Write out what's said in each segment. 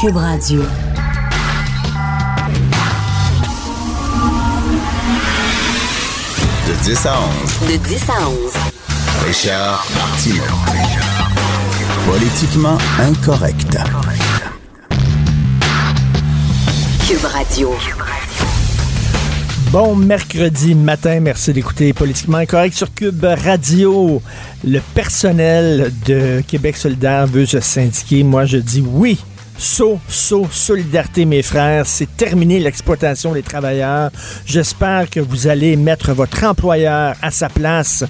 Cube Radio. De 10 à 11. De 10 à 11. Richard Martineau. Politiquement incorrect. Cube Radio. Bon mercredi matin, merci d'écouter Politiquement Incorrect sur Cube Radio. Le personnel de Québec solidaire veut se syndiquer. Moi, je dis oui. Saut, saut, solidarité, mes frères. C'est terminé l'exploitation des travailleurs. J'espère que vous allez mettre votre employeur à sa place.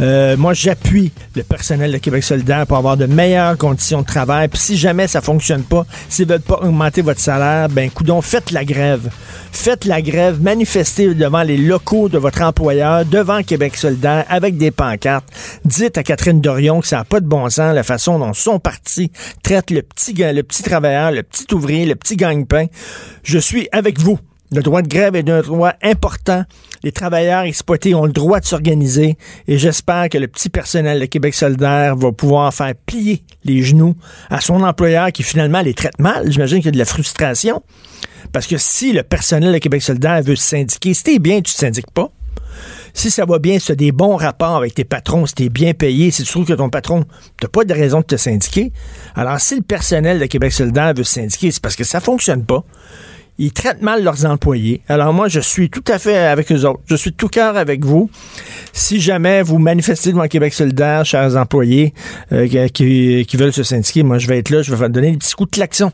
Euh, moi, j'appuie le personnel de Québec solidaire pour avoir de meilleures conditions de travail. Puis si jamais ça fonctionne pas, s'ils veulent pas augmenter votre salaire, ben, coudon, faites la grève. Faites la grève, manifestez devant les locaux de votre employeur, devant Québec solidaire, avec des pancartes. Dites à Catherine Dorion que ça n'a pas de bon sens la façon dont son parti traite le petit, le petit travailleur, le petit ouvrier, le petit gagne-pain. Je suis avec vous. Le droit de grève est un droit important. Les travailleurs exploités ont le droit de s'organiser et j'espère que le petit personnel de Québec solidaire va pouvoir faire plier les genoux à son employeur qui finalement les traite mal. J'imagine qu'il y a de la frustration. Parce que si le personnel de Québec solidaire veut se syndiquer, si bien, tu te syndiques pas. Si ça va bien, si tu as des bons rapports avec tes patrons, si tu es bien payé, si tu trouves que ton patron n'a pas de raison de te syndiquer, alors si le personnel de Québec solidaire veut se syndiquer, c'est parce que ça fonctionne pas. Ils traitent mal leurs employés. Alors moi, je suis tout à fait avec eux autres. Je suis tout cœur avec vous. Si jamais vous manifestez devant Québec solidaire, chers employés euh, qui, qui veulent se syndiquer, moi, je vais être là, je vais vous donner des petits coups de klaxon.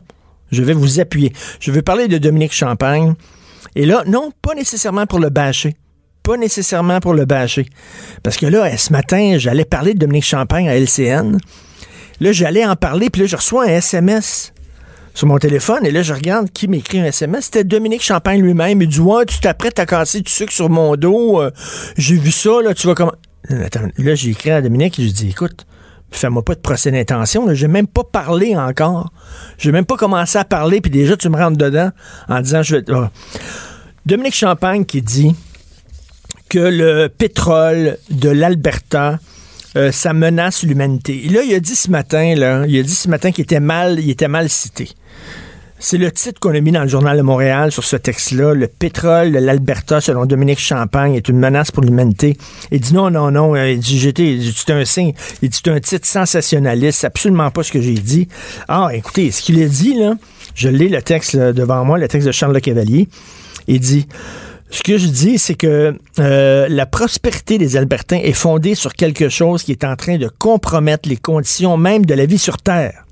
Je vais vous appuyer. Je vais parler de Dominique Champagne. Et là, non, pas nécessairement pour le bâcher. Pas nécessairement pour le bâcher. Parce que là, ce matin, j'allais parler de Dominique Champagne à LCN. Là, j'allais en parler, puis là, je reçois un SMS sur mon téléphone, et là, je regarde qui m'écrit un SMS. C'était Dominique Champagne lui-même. Il dit Ouais, tu t'apprêtes à casser du sucre sur mon dos. Euh, J'ai vu ça, là, tu vas comment. Attends, là, j'ai écrit à Dominique et je dis Écoute, fais-moi pas de procès d'intention. J'ai même pas parlé encore. J'ai même pas commencé à parler, puis déjà, tu me rentres dedans en disant Je vais. Ah. Dominique Champagne qui dit que le pétrole de l'Alberta, euh, ça menace l'humanité. Là, il a dit ce matin, là, il a dit ce matin qu'il était mal, il était mal cité. C'est le titre qu'on a mis dans le Journal de Montréal sur ce texte-là. Le pétrole de l'Alberta, selon Dominique Champagne, est une menace pour l'humanité. Il dit non, non, non. Il dit, j'étais, il dit, c'est un signe. Il dit, c'est un titre sensationnaliste. C'est absolument pas ce que j'ai dit. Ah, écoutez, ce qu'il a dit, là, je lis le texte devant moi, le texte de Charles Le Cavalier. Il dit, ce que je dis, c'est que euh, la prospérité des Albertains est fondée sur quelque chose qui est en train de compromettre les conditions même de la vie sur Terre.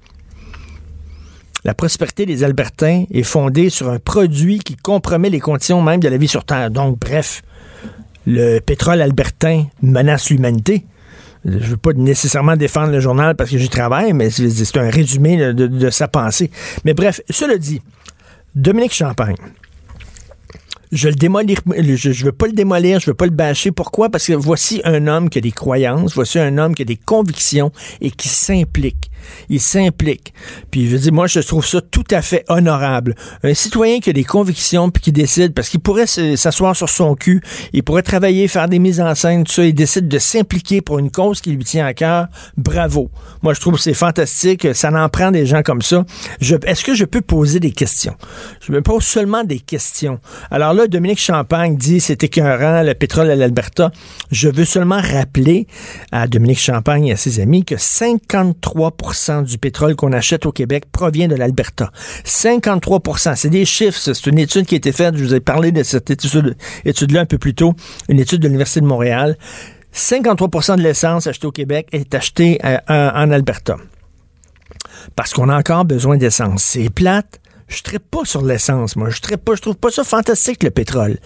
La prospérité des Albertains est fondée sur un produit qui compromet les conditions même de la vie sur Terre. Donc, bref, le pétrole albertain menace l'humanité. Je ne veux pas nécessairement défendre le journal parce que j'y travaille, mais c'est un résumé de, de- de sa pensée. Mais bref, cela dit, Dominique Champagne, je le démolir, veux pas le démolir, je veux pas le bâcher. Pourquoi? Parce que voici un homme qui a des croyances, voici un homme qui a des convictions et qui s'implique. Il s'implique. Puis je dire, moi, je trouve ça tout à fait honorable. Un citoyen qui a des convictions puis qui décide, parce qu'il pourrait se- s'asseoir sur son cul, il pourrait travailler, faire des mises en scène, tout ça, il décide de s'impliquer pour une cause qui lui tient à cœur. Bravo. Moi, je trouve que c'est fantastique. Ça n'en prend des gens comme ça. Est-ce que je peux poser des questions? Je me pose seulement des questions. Alors là, Dominique Champagne dit c'est écœurant, le pétrole à l'Alberta. Je veux seulement rappeler à Dominique Champagne et à ses amis que 53 du pétrole qu'on achète au Québec provient de l'Alberta. 53% c'est des chiffres. C'est une étude qui a été faite. Je vous ai parlé de cette étude- étude-là un peu plus tôt, une étude de l'Université de Montréal. 53% de l'essence achetée au Québec est achetée euh, en Alberta parce qu'on a encore besoin d'essence. C'est plate, je trippe pas sur l'essence, moi. Je trippe pas, je trouve pas ça fantastique, le pétrole.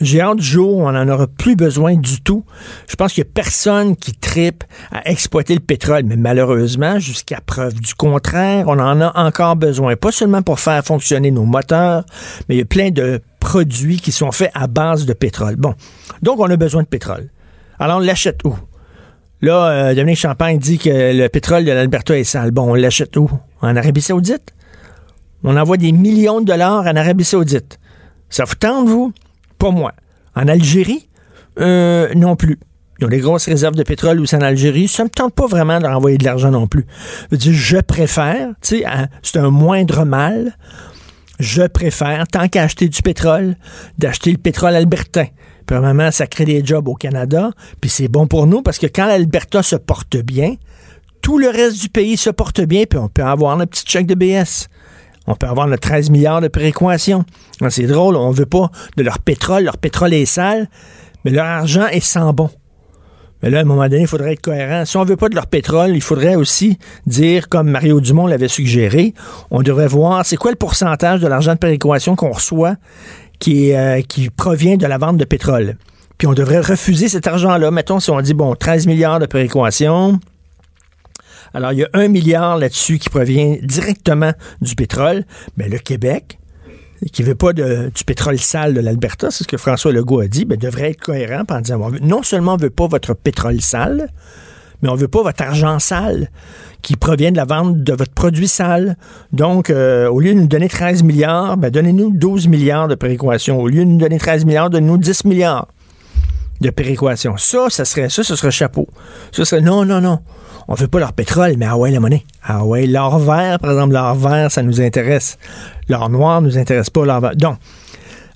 J'ai hâte du jour on en aura plus besoin du tout. Je pense qu'il y a personne qui trippe à exploiter le pétrole, mais malheureusement, jusqu'à preuve du contraire, on en a encore besoin. Pas seulement pour faire fonctionner nos moteurs, mais il y a plein de produits qui sont faits à base de pétrole. Bon. Donc, on a besoin de pétrole. Alors, on l'achète où? Là, euh, Dominique Champagne dit que le pétrole de l'Alberta est sale. Bon, on l'achète où? En Arabie Saoudite? On envoie des millions de dollars en Arabie Saoudite. Ça vous tente, vous? Pas moi. En Algérie? Euh, non plus. Ils ont des grosses réserves de pétrole aussi en Algérie. Ça me tente pas vraiment de leur envoyer de l'argent non plus. Je préfère, tu sais, hein, c'est un moindre mal. Je préfère, tant qu'à acheter du pétrole, d'acheter le pétrole albertain. Premièrement, ça crée des jobs au Canada, puis c'est bon pour nous parce que quand l'Alberta se porte bien, tout le reste du pays se porte bien, puis on peut avoir notre petit chèque de BS. On peut avoir notre 13 milliards de prééquation. C'est drôle, on veut pas de leur pétrole. Leur pétrole est sale, mais leur argent est sans bon. Mais là, à un moment donné, il faudrait être cohérent. Si on veut pas de leur pétrole, il faudrait aussi dire, comme Mario Dumont l'avait suggéré, on devrait voir c'est quoi le pourcentage de l'argent de péréquation qu'on reçoit qui, euh, qui provient de la vente de pétrole. Puis on devrait refuser cet argent-là. Mettons, si on dit, bon, 13 milliards de péréquation, alors, il y a un milliard là-dessus qui provient directement du pétrole. Mais le Québec, qui ne veut pas du pétrole sale de l'Alberta, c'est ce que François Legault a dit, ben, devrait être cohérent en disant non seulement on ne veut pas votre pétrole sale, mais on ne veut pas votre argent sale qui provient de la vente de votre produit sale. Donc, euh, au lieu de nous donner 13 milliards, ben, donnez-nous 12 milliards de péréquation. Au lieu de nous donner 13 milliards, donnez-nous 10 milliards de péréquation. Ça, ça serait ça, ce serait chapeau. Ça serait non, non, non. On veut pas leur pétrole, mais ah ouais, la monnaie. Ah ouais, l'or vert, par exemple, l'or vert, ça nous intéresse. L'or noir nous intéresse pas, l'or vert. Donc,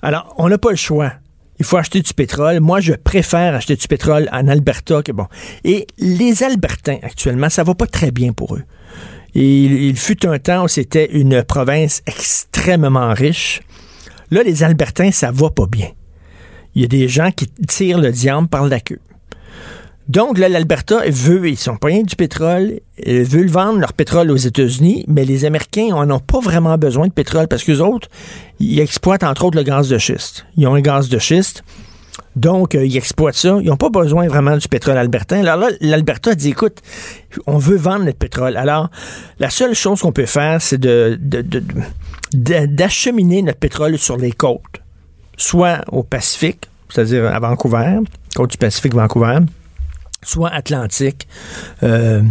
alors, on n'a pas le choix. Il faut acheter du pétrole. Moi, je préfère acheter du pétrole en Alberta que bon. Et les Albertains, actuellement, ça va pas très bien pour eux. Il, fut un temps où c'était une province extrêmement riche. Là, les Albertains, ça va pas bien. Il y a des gens qui tirent le diable par la queue. Donc, là, l'Alberta veut, ils sont pas rien du pétrole, ils veulent vendre leur pétrole aux États-Unis, mais les Américains en ont pas vraiment besoin de pétrole parce qu'eux autres, ils exploitent entre autres le gaz de schiste. Ils ont un gaz de schiste. Donc, euh, ils exploitent ça. Ils n'ont pas besoin vraiment du pétrole albertain. Alors là, l'Alberta dit, écoute, on veut vendre notre pétrole. Alors, la seule chose qu'on peut faire, c'est d'acheminer notre pétrole sur les côtes, soit au Pacifique, c'est-à-dire à Vancouver, côte du Pacifique, Vancouver, soit Atlantique, euh,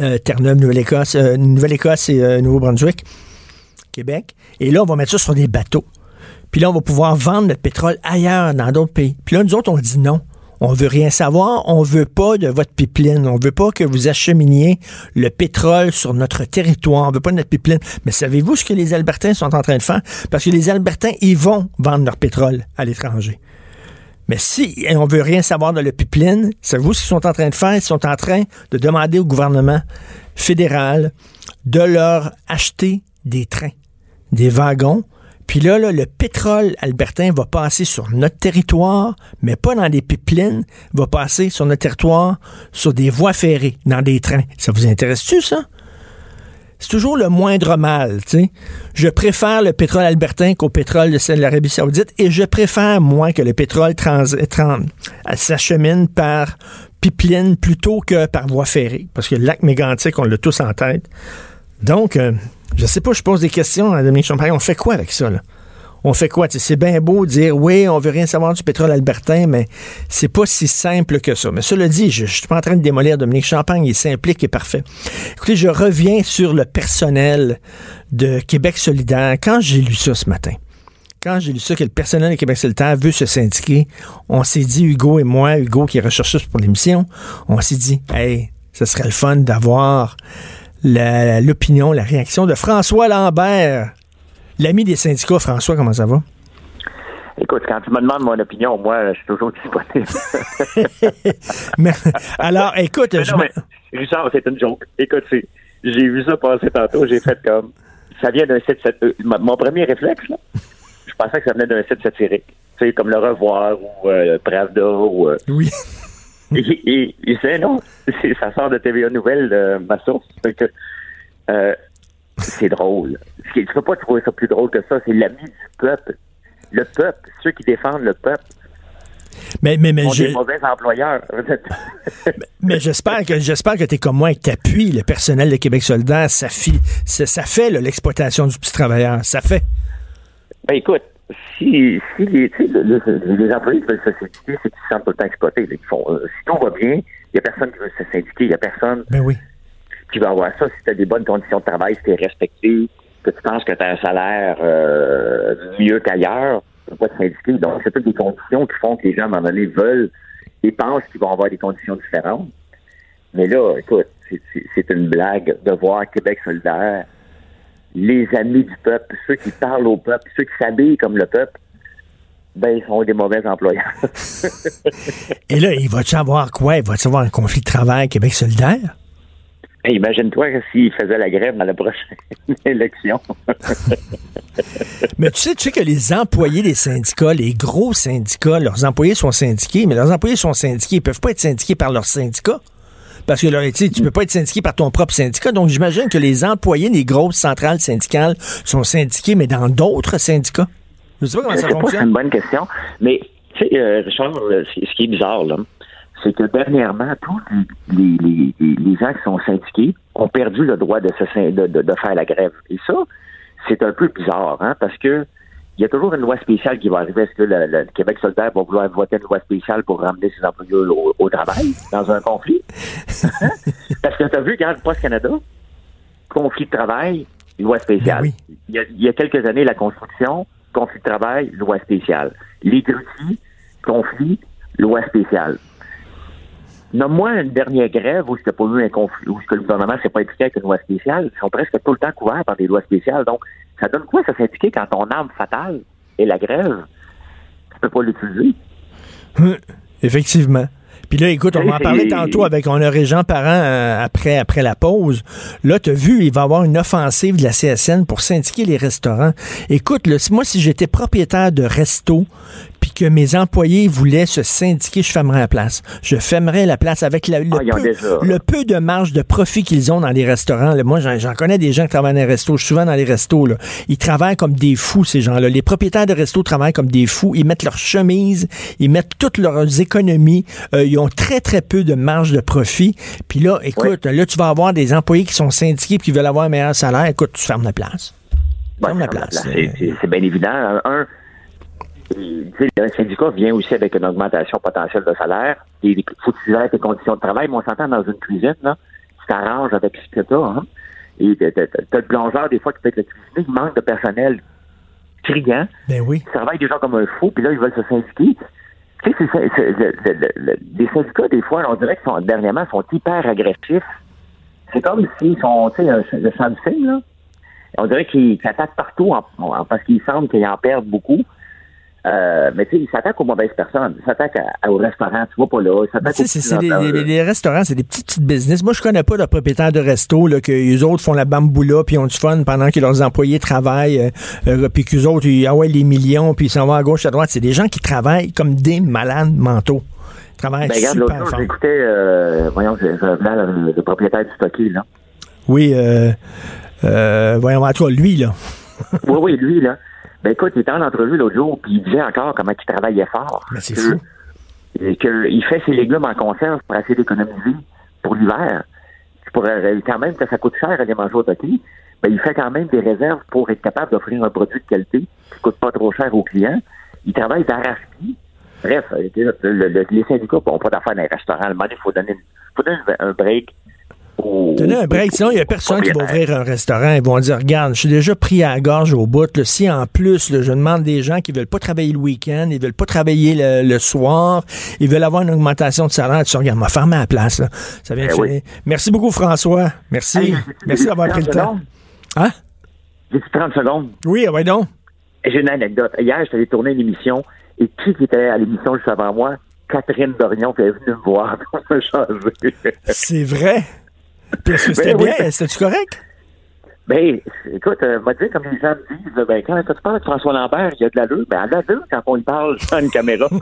euh, Terre-Neuve, Nouvelle-Écosse, euh, Nouvelle-Écosse et Nouveau-Brunswick, Québec. Et là, on va mettre ça sur des bateaux. Puis là, on va pouvoir vendre notre pétrole ailleurs, dans d'autres pays. Puis là, nous autres, on dit non. On veut rien savoir. On veut pas de votre pipeline. On veut pas que vous acheminiez le pétrole sur notre territoire. On veut pas de notre pipeline. Mais savez-vous ce que les Albertains sont en train de faire? Parce que les Albertains, ils vont vendre leur pétrole à l'étranger. Mais si on veut rien savoir de le pipeline, savez-vous ce qu'ils sont en train de faire? Ils sont en train de demander au gouvernement fédéral de leur acheter des trains, des wagons. Puis là, le pétrole albertain va passer sur notre territoire, mais pas dans des pipelines, va passer sur notre territoire, sur des voies ferrées, dans des trains. Ça vous intéresse-tu, ça? C'est toujours le moindre mal. sais. Je préfère le pétrole albertain qu'au pétrole de l'Arabie saoudite et je préfère, moins que le pétrole trans, trans, s'achemine par pipeline plutôt que par voie ferrée. Parce que le lac mégantique, on l'a tous en tête. Donc, euh, je sais pas, je pose des questions à Dominique Champagne. On fait quoi avec ça? Là? On fait quoi? C'est bien beau dire oui, on veut rien savoir du pétrole albertain, mais c'est pas si simple que ça. Mais cela dit, je, ne suis pas en train de démolir Dominique Champagne, il s'implique et parfait. Écoutez, je reviens sur le personnel de Québec solidaire. Quand j'ai lu ça ce matin, quand j'ai lu ça, que le personnel de Québec solidaire veut se syndiquer, on s'est dit, Hugo et moi, Hugo qui est recherchiste pour l'émission, on s'est dit, hey, ce serait le fun d'avoir l'opinion, la réaction de François Lambert, L'ami des syndicats, François, comment ça va? Écoute, quand tu me demandes mon opinion, moi, je suis toujours disponible. alors, écoute, je mais, Richard, c'est une joke. Écoute, j'ai vu ça passer tantôt, j'ai fait comme ça vient d'un site euh, mon premier réflexe, là, je pensais que ça venait d'un site satirique. Tu sais, comme Le Revoir ou euh, Pravda ou. Euh, oui. et, et, non, ça sort de TVA Nouvelles, ma source. que, c'est drôle. tu peux pas trouver ça plus drôle que ça. C'est l'ami du peuple. Le peuple, ceux qui défendent le peuple, Mais, mais, mais, je- mauvais employeurs. mais j'espère que j'espère que tu es comme moi et que tu appuies le personnel de Québec solidaire. Ça, fi- ça, ça fait l'exploitation du petit travailleur. Ça fait. Ben écoute, si, si les, tu sais, le- le- les employés veulent se syndiquer, c'est qu'ils se sentent tout le temps exploités. Ils font, euh, si tout va bien, il n'y a personne qui veut se syndiquer, il n'y a personne Ben oui. Qui va avoir ça si tu as des bonnes conditions de travail, si tu es respecté, que tu penses que tu as un salaire euh, mieux qu'ailleurs, tu ne pas te syndiquer. Donc, c'est toutes des conditions qui font que les gens, à un moment donné, veulent et pensent qu'ils vont avoir des conditions différentes. Mais là, écoute, c'est une blague de voir Québec solidaire, les amis du peuple, ceux qui parlent au peuple, ceux qui s'habillent comme le peuple, ben, ils sont des mauvais employeurs. Et là, il va-tu avoir quoi? Il va-tu avoir un conflit de travail Québec solidaire? Imagine-toi s'ils faisaient la grève dans la prochaine élection. Mais tu sais, tu sais que les employés des syndicats, les gros syndicats, leurs employés sont syndiqués, mais leurs employés sont syndiqués. Ils peuvent pas être syndiqués par leur syndicat. Parce que là, tu peux pas être syndiqué par ton propre syndicat. Donc, j'imagine que les employés des grosses centrales syndicales sont syndiqués, mais dans d'autres syndicats. Je sais pas comment ça c'est une bonne question. Mais, tu sais, euh, Richard, euh, ce qui est bizarre, là, c'est que dernièrement, tous les, les, les, les gens qui sont syndiqués ont perdu le droit de, se, syn- de, de, de faire la grève. Et ça, c'est un peu bizarre, hein, parce que il y a toujours une loi spéciale qui va arriver. Est-ce que le, le Québec solidaire va vouloir voter une loi spéciale pour ramener ses employés au, au travail dans un conflit? Hein? Parce que tu as vu, quand Post Canada, conflit de travail, loi spéciale. Ben oui. il, y a, il y a quelques années, la construction, conflit de travail, loi spéciale. Les conflit, loi spéciale. Nomme-moi une dernière grève où il n'y a pas eu un conflit, où le gouvernement s'est pas impliqué avec une loi spéciale. Ils sont presque tout le temps couverts par des lois spéciales. Donc, ça donne quoi, ça s'impliquer quand ton arme fatale est la grève? Tu peux pas l'utiliser. Hum, Effectivement. Puis là, écoute, on va en parler tantôt avec on a Régent Parent euh, après, après la pause. Là, tu as vu, il va y avoir une offensive de la CSN pour syndiquer les restaurants. Écoute, là, moi, si j'étais propriétaire de resto, que mes employés voulaient se syndiquer, je fermerais la place. Je fermerais la place avec la- le, Ah, peu, déjà. le peu de marge de profit qu'ils ont dans les restaurants. moi, j'en connais des gens qui travaillent dans les restos. Je suis souvent dans les restos. Là. Ils travaillent comme des fous, ces gens-là. Les propriétaires de restos travaillent comme des fous. Ils mettent leurs chemises, ils mettent toutes leurs économies. Euh, ils ont très, très peu de marge de profit. Puis là, écoute, là, tu vas avoir des employés qui sont syndiqués et qui veulent avoir un meilleur salaire. Écoute, tu fermes la place. Ouais, Ferme la ferme place. C'est c'est- c'est bien évident. Un, le syndicat vient aussi avec une augmentation potentielle de salaire. Il faut que tes conditions de travail, mais on s'entend dans une cuisine, là, tu t'arranges avec ce que tu as. Hein? Et t'as le plongeur, des fois, qui peut être le cuisinier, il manque de personnel criant. Ben oui. Ils travaillent des gens comme un fou, puis là, ils veulent se syndiquer. Tu sais, c'est- c'est- c'est- le- le- le- le- les syndicats, des fois, on dirait sont, dernièrement, sont hyper agressifs. C'est comme s'ils sont, tu sais, le, le champ du film, là. On dirait qu'ils s'attaquent partout en- en- parce qu'ils semblent qu'ils en perdent beaucoup. Euh, mais tu sais, ils s'attaquent aux mauvaises personnes. Ils s'attaquent à- au restaurant, tu vas pas là. Ils s'attaquent aux c'est- des, des restaurants, c'est des petits, petits business. Moi, je connais pas de propriétaires de resto, là, que les autres font la bamboula puis ont du fun pendant que leurs employés travaillent, euh, euh, puis qu'eux autres, ils, ah ouais, les millions, puis ils s'en vont à gauche, à droite. C'est des gens qui travaillent comme des malades mentaux. Ils travaillent Ben, regarde, l'autre jour, j'écoutais, euh, voyons, je, le, le propriétaire du stocké, là. Oui, euh, euh, voyons, en tout cas, lui, là. oui, oui, lui, là. Ben écoute, il était en entrevue l'autre jour, puis il disait encore comment il travaillait fort. Mais c'est fou. et qu'il fait ses légumes en conserve pour essayer d'économiser pour l'hiver. Pour, euh, quand même que ça coûte cher à les manger au toqué, ben, il fait quand même des réserves pour être capable d'offrir un produit de qualité qui coûte pas trop cher aux clients. Il travaille d'arrache-pied. Bref, euh, le- le- les syndicats n'ont pas d'affaires dans les restaurants. Moment donné, il faut donner, faut donner un break Tenez un break, sinon il n'y a personne qui va ouvrir un restaurant. Ils vont dire, regarde, je suis déjà pris à la gorge au bout. Là, si en plus, là, je demande des gens qui veulent pas travailler le week-end, ils veulent pas travailler le, le soir, ils veulent avoir une augmentation de salaire, tu dis, regarde, m'a fermé à la place. là. Ça vient de Eh oui. finir. Merci beaucoup, François. Merci. Hey, Merci j'ai- d'avoir pris le 30 temps. Hein? J'ai-tu 30 secondes? Oui, ah ouais donc. J'ai une anecdote. Hier, j'étais allé tourner une émission et qui qui était à l'émission juste avant moi? Catherine Dorion qui est venue me voir pour me changer. C'est vrai? Est-ce que c'était Ben oui. bien? C'était-tu correct? Ben, écoute, euh, m'a dit, comme les gens me disent, là, ben, quand tu parles de François Lambert, il y a de l'allure. Ben, à l'allure, quand on lui parle dans une caméra.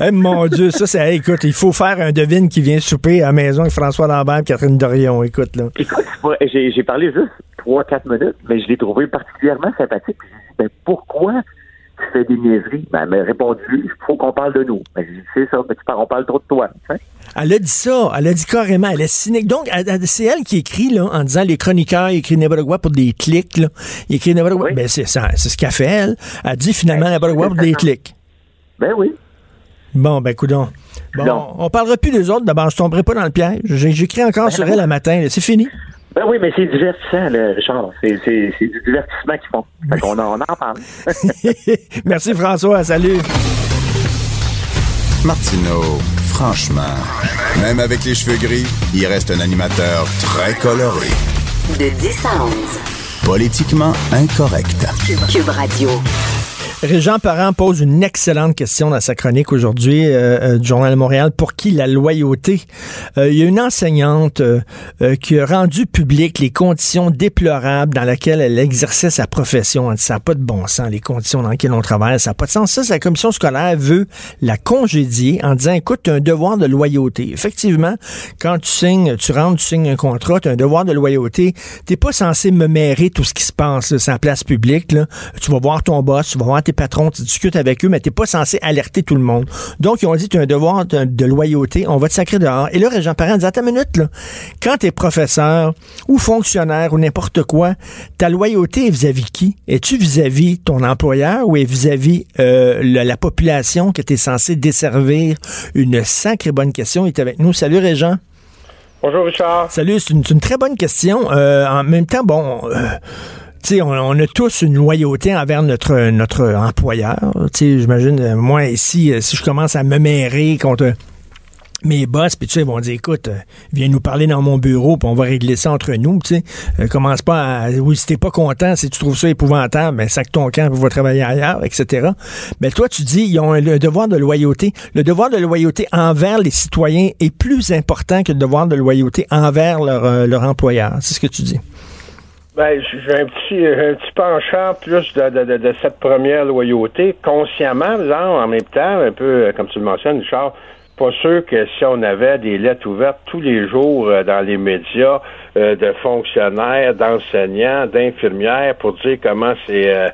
Eh, mon Dieu, ça, c'est. écoute, il faut faire un devine qui vient souper à la maison avec François Lambert et Catherine Dorion. Écoute, là. écoute, j'ai parlé juste trois, quatre minutes, mais je l'ai trouvé particulièrement sympathique. Ben, pourquoi tu fais des niaiseries? Ben, elle m'a répondu, il faut qu'on parle de nous. Ben, j'ai dit, c'est ça, mais tu parles, on parle trop de toi. Elle a dit ça. Elle a dit carrément. Elle est cynique. Donc, c'est elle qui écrit, là, en disant les chroniqueurs, écrivent n'importe quoi pour des clics, là. Ils écrivent n'importe quoi. Oui. Ben, c'est ça. C'est ce qu'elle fait, elle. Elle dit finalement n'importe quoi pour des clics. Ben oui. Bon, ben, coudon. Bon, Non. on parlera plus des autres. D'abord, je tomberai pas dans le piège. J'écris encore sur elle le matin. C'est fini. Ben oui, mais c'est divertissant, là, Richard. C'est c'est- c'est du divertissement qu'ils font. Fait qu'on en, on en parle. Merci, François. Salut. Martineau, franchement, même avec les cheveux gris, il reste un animateur très coloré. De 10 à 11. Politiquement incorrect. Cube Radio. Régent Parent pose une excellente question dans sa chronique aujourd'hui euh, euh, du Journal de Montréal. Pour qui la loyauté? Euh, il y a une enseignante euh, euh, qui a rendu public les conditions déplorables dans lesquelles elle exerçait sa profession. Elle dit, ça n'a pas de bon sens, les conditions dans lesquelles on travaille. Ça n'a pas de sens. Ça, sa commission scolaire veut la congédier en disant, écoute, tu as un devoir de loyauté. Effectivement, quand tu signes, tu rentres, tu signes un contrat, tu as un devoir de loyauté. T'es pas censé me tout ce qui se passe là, sur la place publique. Là. Tu vas voir ton boss, tu vas voir tes patrons, tu discutes avec eux, mais t'es pas censé alerter tout le monde. Donc, ils ont dit, tu as un devoir de, de loyauté, on va te sacrer dehors. Et là, Régent Parent dit, attends une minute, là. Quand t'es professeur ou fonctionnaire ou n'importe quoi, ta loyauté est vis-à-vis qui? Es-tu vis-à-vis ton employeur ou est vis-à-vis euh, la population que tu es censé desservir? Une sacrée bonne question. Il est avec nous. Salut, Régent. Bonjour Richard. Salut, c'est une, c'est une très bonne question. Euh, en même temps, bon, euh, tu sais, on, on a tous une loyauté envers notre notre employeur. J'imagine, euh, moi ici, euh, si je commence à me mérer contre mes boss, puis tu sais, ils vont dire, écoute, euh, viens nous parler dans mon bureau, puis on va régler ça entre nous, tu commence pas à, oui, si t'es pas content, si tu trouves ça épouvantable, ben sac ton camp, va travailler ailleurs, etc. Mais toi, tu dis, ils ont un, le devoir de loyauté. Le devoir de loyauté envers les citoyens est plus important que le devoir de loyauté envers leur, leur employeur. C'est ce que tu dis. Ben, j'ai un petit, j'ai un petit penchant plus de, de, de, de cette première loyauté, consciemment, disons, en même temps, un peu, euh, comme tu le mentionnes, Richard, pas sûr que si on avait des lettres ouvertes tous les jours euh, dans les médias euh, de fonctionnaires, d'enseignants, d'infirmières pour dire comment c'est euh,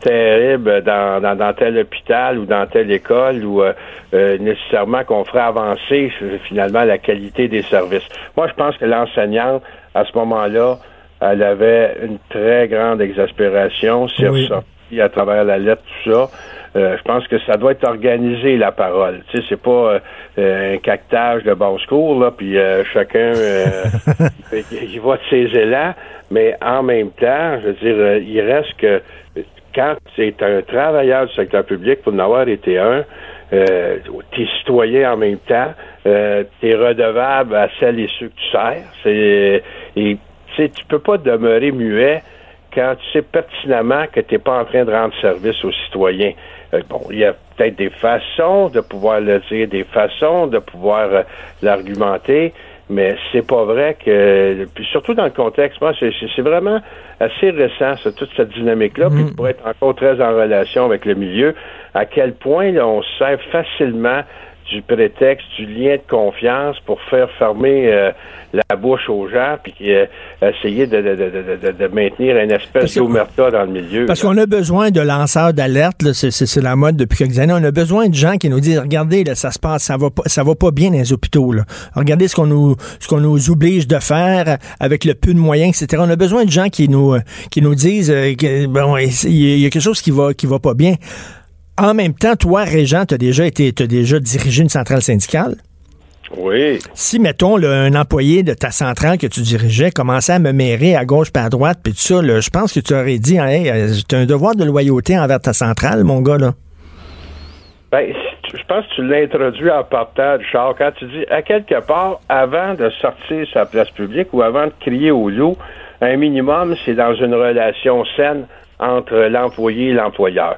terrible dans, dans, dans tel hôpital ou dans telle école ou euh, euh, nécessairement qu'on ferait avancer euh, finalement la qualité des services. Moi, je pense que l'enseignante, à ce moment-là, elle avait une très grande exaspération. C'est Oui. ressorti à travers la lettre, tout ça. Euh, je pense que ça doit être organisé, la parole. Tu sais, c'est pas euh, euh, un cactage de basse-cour, là, puis euh, chacun il, va de ses élans, mais en même temps, je veux dire, il reste que quand c'est un travailleur du secteur public, pour n'avoir été un, euh, t'es citoyen en même temps, euh, t'es redevable à celles et ceux que tu sers. C'est, et tu tu peux pas demeurer muet quand tu sais pertinemment que tu n'es pas en train de rendre service aux citoyens. Euh, bon, il y a peut-être des façons de pouvoir le dire, des façons de pouvoir euh, l'argumenter, mais c'est pas vrai que, puis surtout dans le contexte, moi, c'est, vraiment assez récent, ça, toute cette dynamique-là, puis pour être encore très en relation avec le milieu, à quel point là, on se sert facilement du prétexte, du lien de confiance pour faire fermer euh, la bouche aux gens, puis euh, essayer de, de, de, de, de- de maintenir une espèce d'omerta dans le milieu. Parce qu'on a besoin de lanceurs d'alerte, c'est, la mode depuis quelques années. On a besoin de gens qui nous disent, regardez, là, ça se passe, ça va pas, ça va pas bien dans les hôpitaux. Là. Regardez ce qu'on nous, ce qu'on nous oblige de faire avec le peu de moyens, etc. On a besoin de gens qui nous, qui nous disent, euh, que, bon, il y a quelque chose qui va, qui va pas bien. En même temps, toi, Régent, tu as déjà été, t'as déjà dirigé une centrale syndicale. Oui. Si, mettons, là, un employé de ta centrale que tu dirigeais commençait à me mérer à gauche puis à droite, puis tout ça, là, je pense que tu aurais dit, hey, tu as un devoir de loyauté envers ta centrale, mon gars, là. Ben, je pense que tu l'as introduit en partant, Richard, quand tu dis, à quelque part, avant de sortir sur la place publique ou avant de crier au loup, un minimum, c'est dans une relation saine entre l'employé et l'employeur.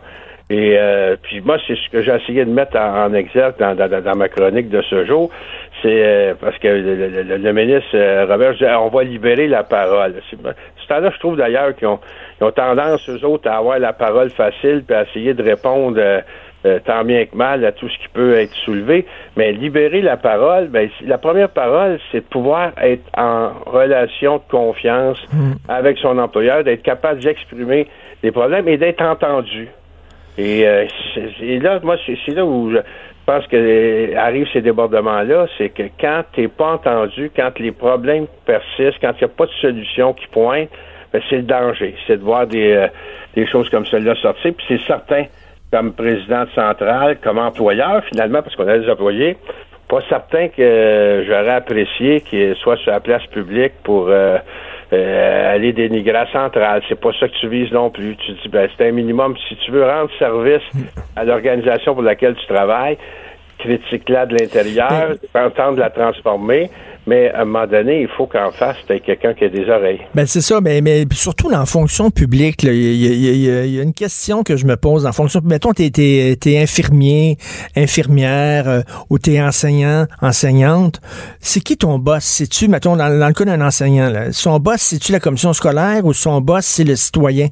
Et euh, puis moi, c'est ce que j'ai essayé de mettre en, exergue dans, dans, ma chronique de ce jour. C'est euh, parce que le, ministre euh, Robert dit on va libérer la parole. C'est là je trouve d'ailleurs qu'ils ont, ont, tendance, eux autres, à avoir la parole facile puis à essayer de répondre tant bien que mal à tout ce qui peut être soulevé. Mais libérer la parole, ben, la première parole, c'est de pouvoir être en relation de confiance mm. avec son employeur, d'être capable d'exprimer des problèmes et d'être entendu. Et, euh, là, moi, c'est là où je pense que euh, arrivent ces débordements-là, c'est que quand t'es pas entendu, quand les problèmes persistent, quand il n'y a pas de solution qui pointe, ben, c'est le danger. C'est de voir des, euh, des choses comme celle-là sortir. Puis c'est certain, comme président de centrale, comme employeur, finalement, parce qu'on a des employés, pas certain que j'aurais apprécié qu'il soit sur la place publique pour euh, aller dénigrer la centrale. C'est pas ça que tu vises non plus. Tu dis, ben, c'est un minimum. Si tu veux rendre service à l'organisation pour laquelle tu travailles, critique-la de l'intérieur, tente de la transformer, mais à un moment donné, il faut qu'en face, tu quelqu'un qui a des oreilles. Ben c'est ça, mais, mais surtout dans la fonction publique, il y, a une question que je me pose. En fonction, mettons, tu es, infirmier, infirmière, euh, ou tu es enseignant, enseignante. C'est qui ton boss? C'est-tu, mettons, dans, le cas d'un enseignant, là, son boss, c'est-tu la commission scolaire ou son boss, c'est le citoyen?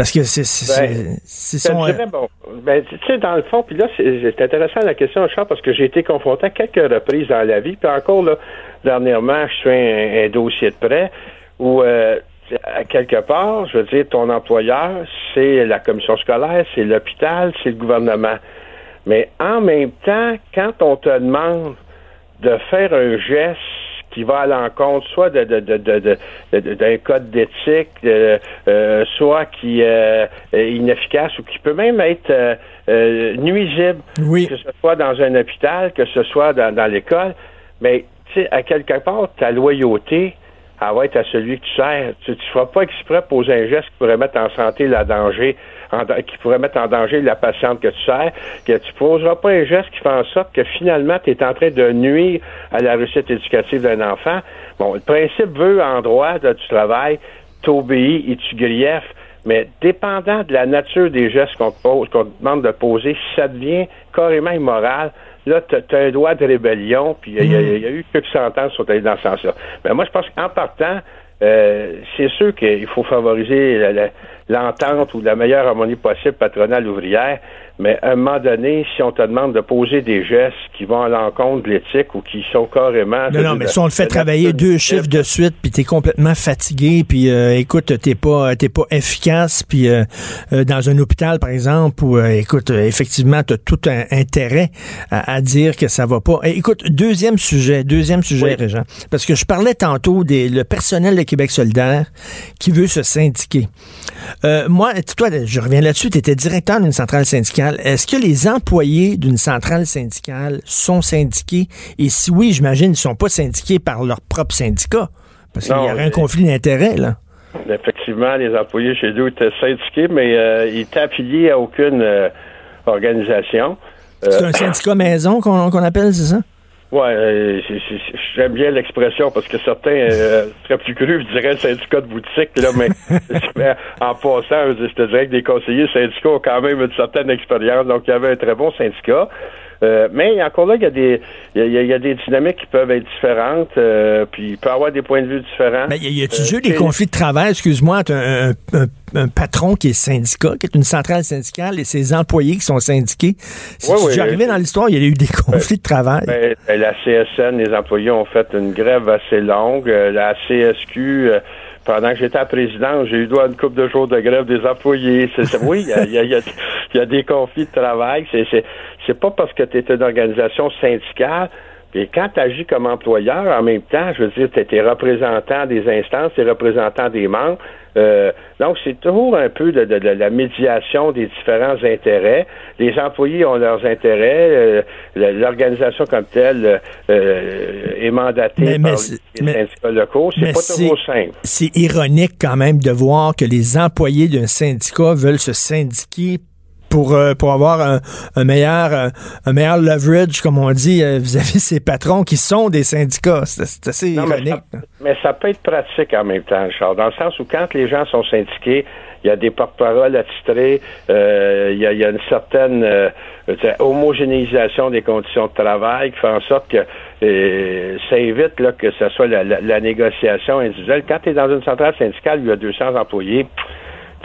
Parce que c'est ben, son... Bon, ben, tu sais, dans le fond, puis là, c'est intéressant la question, Charles, parce que j'ai été confronté à quelques reprises dans la vie, puis encore, là, dernièrement, je fais un, dossier de prêt où, euh, à quelque part, je veux dire, ton employeur, c'est la commission scolaire, c'est l'hôpital, c'est le gouvernement. Mais en même temps, quand on te demande de faire un geste qui va à l'encontre soit de, de, de, d'un code d'éthique, euh, soit qui euh, est inefficace ou qui peut même être euh, nuisible, que ce soit dans un hôpital, que ce soit dans, dans l'école. Mais tu sais, à quelque part, ta loyauté, elle va être à celui que tu sers. Tu ne feras pas exprès poser un geste qui pourrait mettre en santé la danger qui pourrait mettre en danger la patiente que tu sers, que tu poseras pas un geste qui fait en sorte que finalement tu es en train de nuire à la réussite éducative d'un enfant. Bon, le principe veut en droit de, du travail, t'obéis et tu grieffes. Mais dépendant de la nature des gestes qu'on te pose, qu'on te demande de poser, ça devient carrément immoral, là, tu as un droit de rébellion, puis il y, a eu quelques sentences qui sont allées dans ce sens-là. Mais moi, je pense qu'en partant, euh, c'est sûr qu'il faut favoriser l'entente ou la meilleure harmonie possible patronale ouvrière, mais à un moment donné, si on te demande de poser des gestes qui vont à l'encontre de l'éthique ou qui sont carrément... Non, non, mais si on le fait travailler deux chiffres de suite, puis t'es complètement fatigué, puis euh, écoute, t'es pas t'es pas efficace, puis euh, euh, dans un hôpital, par exemple, où, écoute, effectivement, t'as tout un intérêt à, dire que ça va pas. écoute, deuxième sujet, deuxième sujet, parce que je parlais tantôt des le personnel de Québec solidaire qui veut se syndiquer. Moi, toi, je reviens là-dessus, tu étais directeur d'une centrale syndicale est-ce que les employés d'une centrale syndicale sont syndiqués? Et si oui, j'imagine, ils ne sont pas syndiqués par leur propre syndicat. Parce qu'il y aurait un conflit d'intérêts, là. Effectivement, les employés chez nous étaient syndiqués, mais euh, ils étaient affiliés à aucune euh, organisation. c'est un euh, syndicat maison qu'on appelle, c'est ça? Ouais, euh, j'aime bien l'expression parce que certains euh, seraient plus crus, je dirais syndicat de boutique, là, mais en passant, je te dirais que des conseillers syndicaux ont quand même une certaine expérience, donc il y avait un très bon syndicat. Euh, mais encore là, il y, a des, il, y a, des dynamiques qui peuvent être différentes, euh, puis il peut y avoir des points de vue différents. Mais y a-tu euh, des conflits de travail, excuse-moi, un, un, un, patron qui est syndicat, qui est une centrale syndicale, et ses employés qui sont syndiqués? Si oui, tu arrivé dans l'histoire, il y a eu des conflits de travail. Ben, la CSN, les employés ont fait une grève assez longue. La CSQ pendant que j'étais à présidence, j'ai eu droit à une couple de jours de grève des employés. oui, il y a, des conflits de travail. C'est, c'est, pas parce que tu es une organisation syndicale et quand tu agis comme employeur, en même temps, je veux dire, tu es représentant des instances, tu es représentant des membres. Euh, donc, c'est toujours un peu de, la médiation des différents intérêts. Les employés ont leurs intérêts. Euh, l'organisation comme telle euh, est mandatée par les syndicats locaux. C'est pas toujours simple. C'est ironique quand même de voir que les employés d'un syndicat veulent se syndiquer pour, euh, pour avoir un, un meilleur euh, un meilleur leverage, comme on dit, euh, vis-à-vis de ces patrons qui sont des syndicats. C'est assez Non, mais, ironique. ça, mais ça peut être pratique en même temps, Charles, dans le sens où quand les gens sont syndiqués, il y a des porte-paroles attitrés, euh, il, y a, il y a une certaine euh, homogénéisation des conditions de travail qui fait en sorte que euh, ça évite là, que ce soit la, la- la négociation individuelle. Quand tu es dans une centrale syndicale où il y a 200 employés,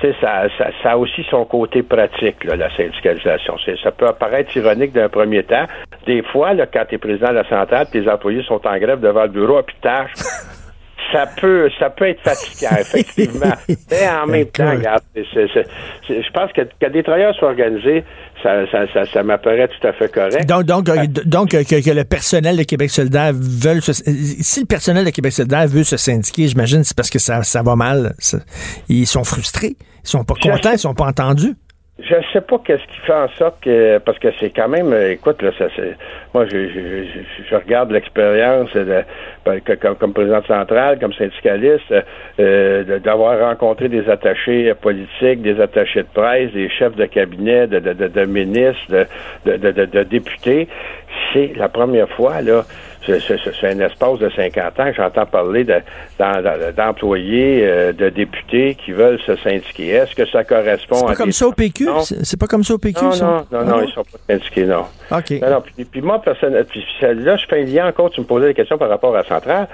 ça, ça, ça a aussi son côté pratique, là, la syndicalisation. Ça peut apparaître ironique d'un premier temps. Des fois, là, quand tu es président de la centrale, tes employés sont en grève devant le bureau à pitage, ça peut, ça peut être fatigant, effectivement. Mais en même temps, regarde, je pense que, que des travailleurs soient organisés, ça, ça, ça, ça m'apparaît tout à fait correct. Donc, donc, euh, d- donc euh, que, que le personnel de Québec solidaire veulent se, si le personnel de Québec solidaire veut se syndiquer, j'imagine c'est parce que ça, ça va mal. Ils sont frustrés, ils sont pas contents, ils sont pas entendus. Je sais pas qu'est-ce qui fait en sorte que parce que c'est quand même euh, écoute là ça c'est moi je, je, je, je regarde l'expérience de, ben, comme, comme président central comme syndicaliste euh, d'avoir rencontré des attachés politiques des attachés de presse des chefs de cabinet de, de, de, de ministres de- de députés. C'est la première fois là c'est- un espace de 50 ans que j'entends parler de- d'employés, euh, de députés qui veulent se syndiquer. Est-ce que ça correspond C'est à pas comme ça au PQ? non. C'est pas comme ça au PQ, Non, ça? non, non, Ah non, ils sont pas syndiqués, non. OK. Non, non, puis, puis moi, personnellement, puis là, je fais un lien encore, tu me posais des questions par rapport à Centrale,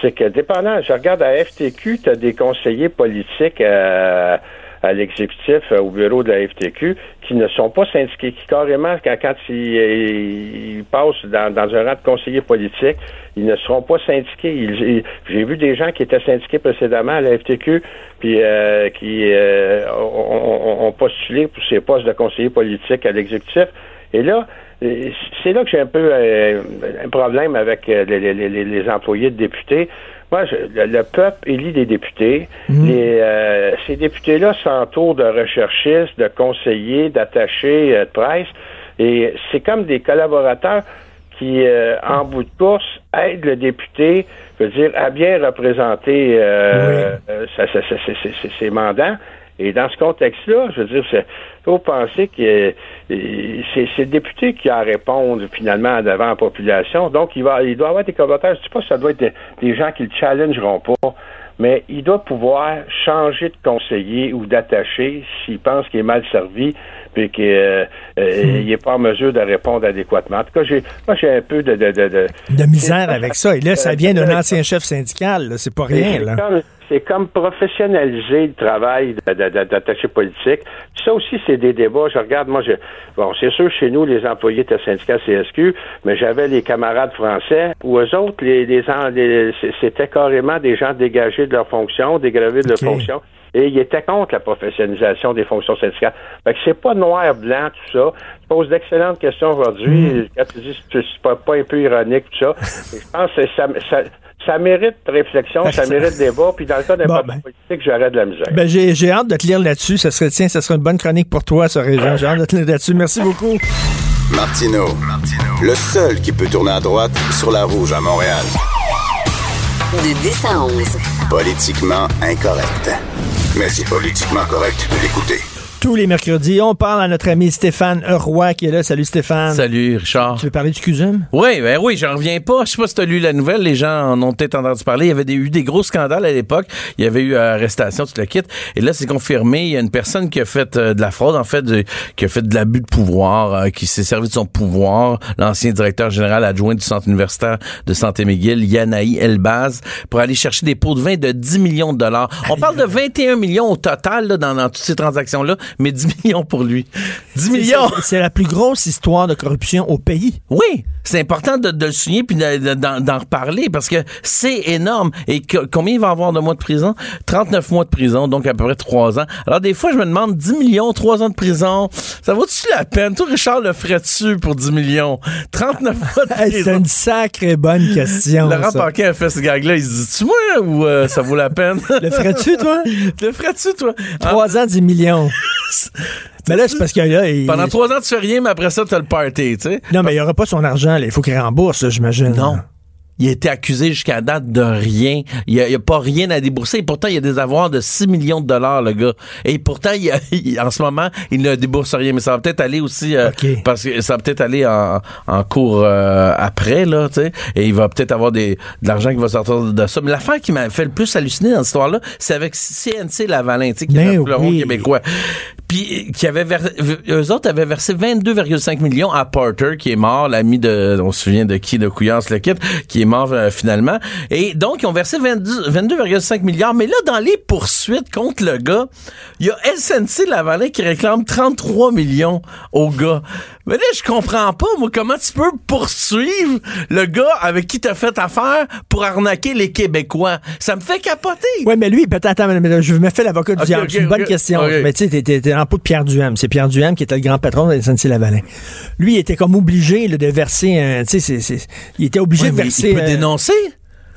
c'est que dépendant, je regarde à FTQ, tu as des conseillers politiques euh, à l'exécutif, euh, au bureau de la FTQ, qui ne sont pas syndiqués, qui carrément, quand, quand ils, ils passent dans, dans un rang de conseiller politique, ils ne seront pas syndiqués. J'ai vu des gens qui étaient syndiqués précédemment à la FTQ, puis euh, qui euh, ont, ont- postulé pour ces postes de conseiller politique à l'exécutif. Et là, euh, c'est là que j'ai un peu euh, un problème avec euh, les- les- les employés de députés. Moi, je- le, le peuple élit des députés. Les, euh, ces députés-là s'entourent de recherchistes, de conseillers, d'attachés euh, de presse. Et c'est comme des collaborateurs qui, euh, en bout de course, aident le député, je veux dire, à bien représenter euh, euh, sa- sa- ses mandants. Et dans ce contexte-là, je veux dire, il faut penser que euh, c'est le député qui a à répondre finalement devant la population. Donc, il va, il doit avoir des collaborateurs. Je ne sais pas si ça doit être des, des gens qui le challengeront pas, mais il doit pouvoir changer de conseiller ou d'attaché s'il pense qu'il est mal servi puis qu'il n'est pas en mesure de répondre adéquatement. En tout cas, j'ai, moi, j'ai un peu de... De, de, de, De misère avec ça. Et là, ça Euh, vient d'un euh, ancien chef syndical. C'est pas rien, c'est là. comme, c'est comme professionnaliser le travail d'attaché politique. Puis ça aussi, c'est des débats. Je regarde, moi, je, bon, c'est sûr, chez nous, les employés étaient syndicats CSQ, mais j'avais les camarades français où eux autres, les, les, les- c'était carrément des gens dégagés de leurs fonctions, dégravés de leurs Ok. fonctions. Et ils étaient contre la professionnalisation des fonctions syndicales. Fait que c'est pas noir-blanc, tout ça. Tu poses d'excellentes questions aujourd'hui. Quand tu dis que c'est pas, pas un peu ironique, tout ça. Et je pense que ça, ça, ça mérite réflexion, ça mérite débat. Puis dans le cas d'un Bon, parti ben. politique, j'aurais de la misère. Ben, j'ai j'ai hâte de te lire là-dessus. Ça serait, tiens, ça serait une bonne chronique pour toi, ça, Régent. J'ai hâte de te lire là-dessus. Merci beaucoup. Martino, le seul qui peut tourner à droite sur la rouge à Montréal. De 10 à 11. Politiquement incorrect. Mais c'est politiquement correct de l'écouter. Tous les mercredis, on parle à notre ami Stéphane Roy qui est là. Salut Stéphane. Salut, Richard. Tu veux parler du CUSUM? Oui, ben oui, j'en reviens pas. Je sais pas si tu as lu la nouvelle, les gens en ont peut-être entendu parler. Il y avait des- eu des gros scandales à l'époque. Il y avait eu euh, arrestation, tu le quittes. Et là, c'est confirmé. Il y a une personne qui a fait euh, de la fraude, en fait, de- qui a fait de l'abus de pouvoir, euh, qui s'est servi de son pouvoir. L'ancien directeur général adjoint du Centre universitaire de Santé McGill, Yanaï Elbaz, pour aller chercher des pots de vin de 10 millions de dollars. On parle de 21 millions au total là, dans, dans toutes ces transactions-là, mais 10 millions pour lui. 10 millions! C'est- la plus grosse histoire de corruption au pays. Oui, c'est important de, de le souligner puis de- de- d'en reparler parce que c'est énorme. Et que- combien il va avoir de mois de prison? 39 mois de prison, donc à peu près 3 ans. Alors des fois, je me demande 10 millions, 3 ans de prison, ça vaut-tu la peine? Toi, Richard, le ferais-tu pour 10 millions? 39 mois de Hey, c'est prison. une sacrée bonne question. Laurent ça. Paquin a fait ce gag-là, il se dit-tu moi ou euh, ça vaut la peine? Le ferais-tu, toi? le ferais-tu, toi? Ah, Trois ans, 10 millions. Mais là, c'est parce que là, il... Pendant 3 ans, tu fais rien, mais après ça, t'as le party, tu sais? Non, mais il n'y aura pas son argent. là. Il faut qu'il rembourse, là, j'imagine. Non. il a été accusé jusqu'à date de rien. Il n'y a, pas rien à débourser. Et pourtant, il y a des avoirs de 6 millions de dollars, le gars. Et pourtant, il a- il- en ce moment, il ne débourse rien. Mais ça va peut-être aller aussi, euh, OK. parce que ça va peut-être aller en, en cours euh, après, là, tu sais. Et il va peut-être avoir des, de l'argent qui va sortir de ça. Mais l'affaire qui m'a fait le plus halluciner dans cette histoire-là, c'est avec CNC Lavalin, tu sais, qui est un oui. québécois. Puis, qui avait vers- eux autres avaient versé 22,5 millions à Porter, qui est mort, l'ami de, on se souvient de qui, de Couillance le kit, qui est mort euh, finalement. Et donc, ils ont versé 22 22,5 milliards. Mais là, dans les poursuites contre le gars, il y a SNC Lavalin qui réclame 33 millions au gars. Mais là, je comprends pas, moi, comment tu peux poursuivre le gars avec qui t'as fait affaire pour arnaquer les Québécois. Ça me fait capoter. Oui, mais lui, peut-être, attends, mais je me fais l'avocat du diable. C'est une bonne question. Mais tu sais, t'es- le pot de Pierre Duham. C'est Pierre Duham qui était le grand patron de SNC-Lavalin. Lui, il était comme obligé là, de verser un. Tu sais, c'est- c'est- il était obligé Ouais, de mais verser. il peut euh, dénoncer.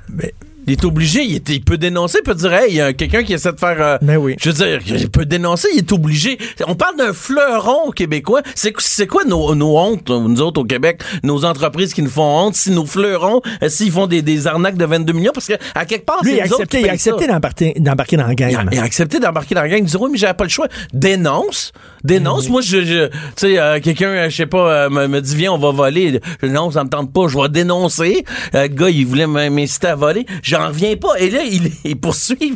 mais- Il est obligé, il, est- il peut dénoncer, il peut dire, hey, il y a quelqu'un qui essaie de faire. euh, Ben oui. Je veux dire, il peut dénoncer, il est obligé. On parle d'un fleuron québécois. C'est c'est quoi nos, nos hontes, nous autres au Québec, nos entreprises qui nous font honte, si nos fleurons, euh, s'ils font des, des arnaques de 22 millions, parce que à quelque part, Lui, il c'est nous autres qui il a accepté d'embarquer d'embarquer dans la Il a, game. il a accepté d'embarquer dans la gang. Il dit oui, mais j'avais pas le choix. Dénonce. Dénonce. Moi, je, je- tu sais, euh, quelqu'un, je sais pas, euh, me, me dit viens, on va voler. Non, ça me tente pas. Je vais dénoncer. Le gars, il voulait m'inciter à voler. J'en reviens pas. Et là, il, il poursuit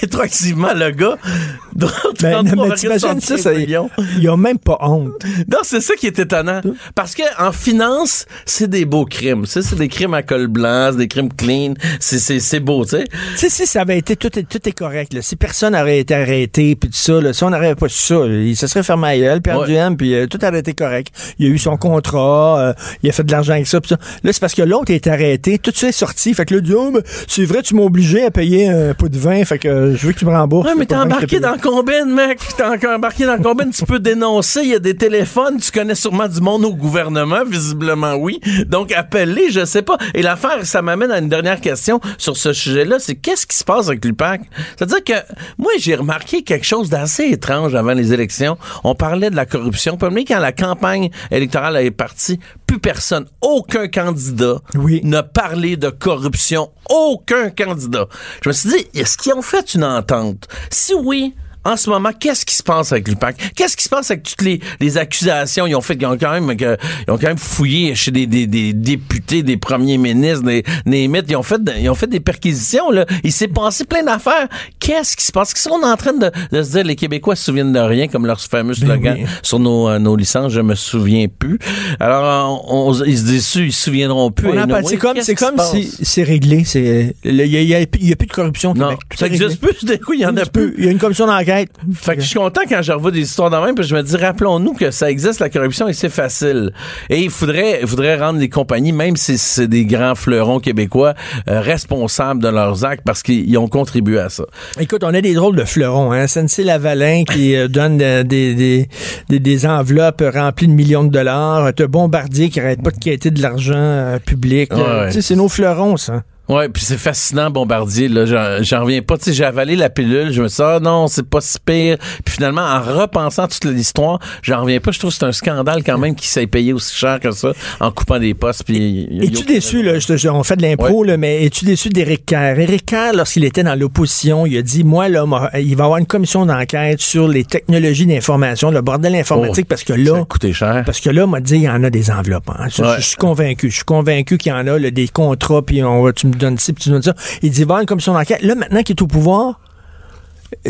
rétroactivement le gars. Donc, Mais, Ben, mais 33,75 t'imagines ça, ça millions. même pas honte. Non, c'est ça qui est étonnant. Parce que en finance, c'est des beaux crimes. Ça, c'est des crimes à col blanc, c'est des crimes clean. C'est, c'est, c'est beau, tu sais. Tu si ça avait été tout, est- tout est correct, là, si personne n'aurait été arrêté, puis tout ça, là, si on n'aurait pas ça, là, il se serait fermé à gueule, Pierre Ouais. Puis euh, tout aurait été correct. Il a eu son contrat, euh, il a fait de l'argent avec ça, puis ça. Là, c'est parce que l'autre a été arrêté, tout ça est sorti, fait que il dit, oh, c'est vrai, tu m'as obligé à payer un pot de vin, fait que euh, je veux que tu me rembourses. Ouais, mais t'es embarqué dans Combine, mec. T'es encore embarqué dans Combine. tu peux dénoncer. Il y a des téléphones. Tu connais sûrement du monde au gouvernement. Visiblement, oui. Donc, appelle-les, je sais pas. Et l'affaire, ça m'amène à une dernière question sur ce sujet-là. C'est qu'est-ce qui se passe avec l'UPAC? C'est-à-dire que moi, j'ai remarqué quelque chose d'assez étrange avant les élections. On parlait de la corruption. Puis, quand la campagne électorale est partie, plus personne, aucun candidat Oui. n'a parlé de corruption. Aucun candidat. Je me suis dit, est-ce qu'ils ont fait une entente? Si oui, en ce moment, qu'est-ce qui se passe avec l'UPAC? Qu'est-ce qui se passe avec toutes les, les accusations? Ils ont fait, ils ont quand même, que- ils ont quand même fouillé chez des, des, des députés, des premiers ministres, des, des mythes. Ils ont fait, ils ont fait des perquisitions, là. Il s'est passé plein d'affaires. Qu'est-ce qui se passe? Ils sont en train de, de se dire, les Québécois se souviennent de rien, comme leur fameux slogan oui. sur nos, euh, nos licences, je me souviens plus. Alors, on, on- ils se disent, ils se souviendront plus. C'est comme, qu'est-ce c'est comme si c'est réglé. C'est, il y, y a- il y a plus de corruption au Non, Québec. Ça est réglé. existe plus. D'un coup, il y en a plus. Il y a une commission d'enquête. Fait que je suis content quand je revois des histoires de même, puis je me dis, rappelons-nous que ça existe, la corruption, et c'est facile. Et il faudrait, il faudrait rendre les compagnies, même si c'est des grands fleurons québécois, euh, responsables de leurs actes parce qu'ils ont contribué à ça. Écoute, on a des drôles de fleurons. Hein? SNC Lavalin qui euh, donne euh, des, des, des, des enveloppes remplies de millions de dollars. T'as Bombardier qui arrête pas de quêter de l'argent euh, public. Ouais, ouais. tu sais, C'est nos fleurons, ça. Ouais, puis c'est fascinant, Bombardier. Là, j'en, j'en reviens pas. Tu sais, j'ai avalé la pilule. Je me suis dit, ah non, c'est pas si pire. Puis finalement, en repensant toute l'histoire, j'en reviens pas. Je trouve que c'est un scandale quand même qui s'est payé aussi cher que ça en coupant des postes. Puis a- Es-tu déçu, là, je je- on fait de l'impro, là, mais es-tu déçu d'Éric Kerr? Éric Kerr, lorsqu'il était dans l'opposition, il a dit, moi, là, il va y avoir une commission d'enquête sur les technologies d'information, le bordel informatique, Oh, parce que Ça là, a coûté cher. Parce que là, m'a dit, il y en a des enveloppes. hein. Ça. Je suis convaincu. Je suis convaincu qu'il y en a là, des contrats, puis on va, tu me donnes ci, puis tu me donnes ça. Il dit, il va y avoir une commission d'enquête. Là, maintenant qu'il est au pouvoir,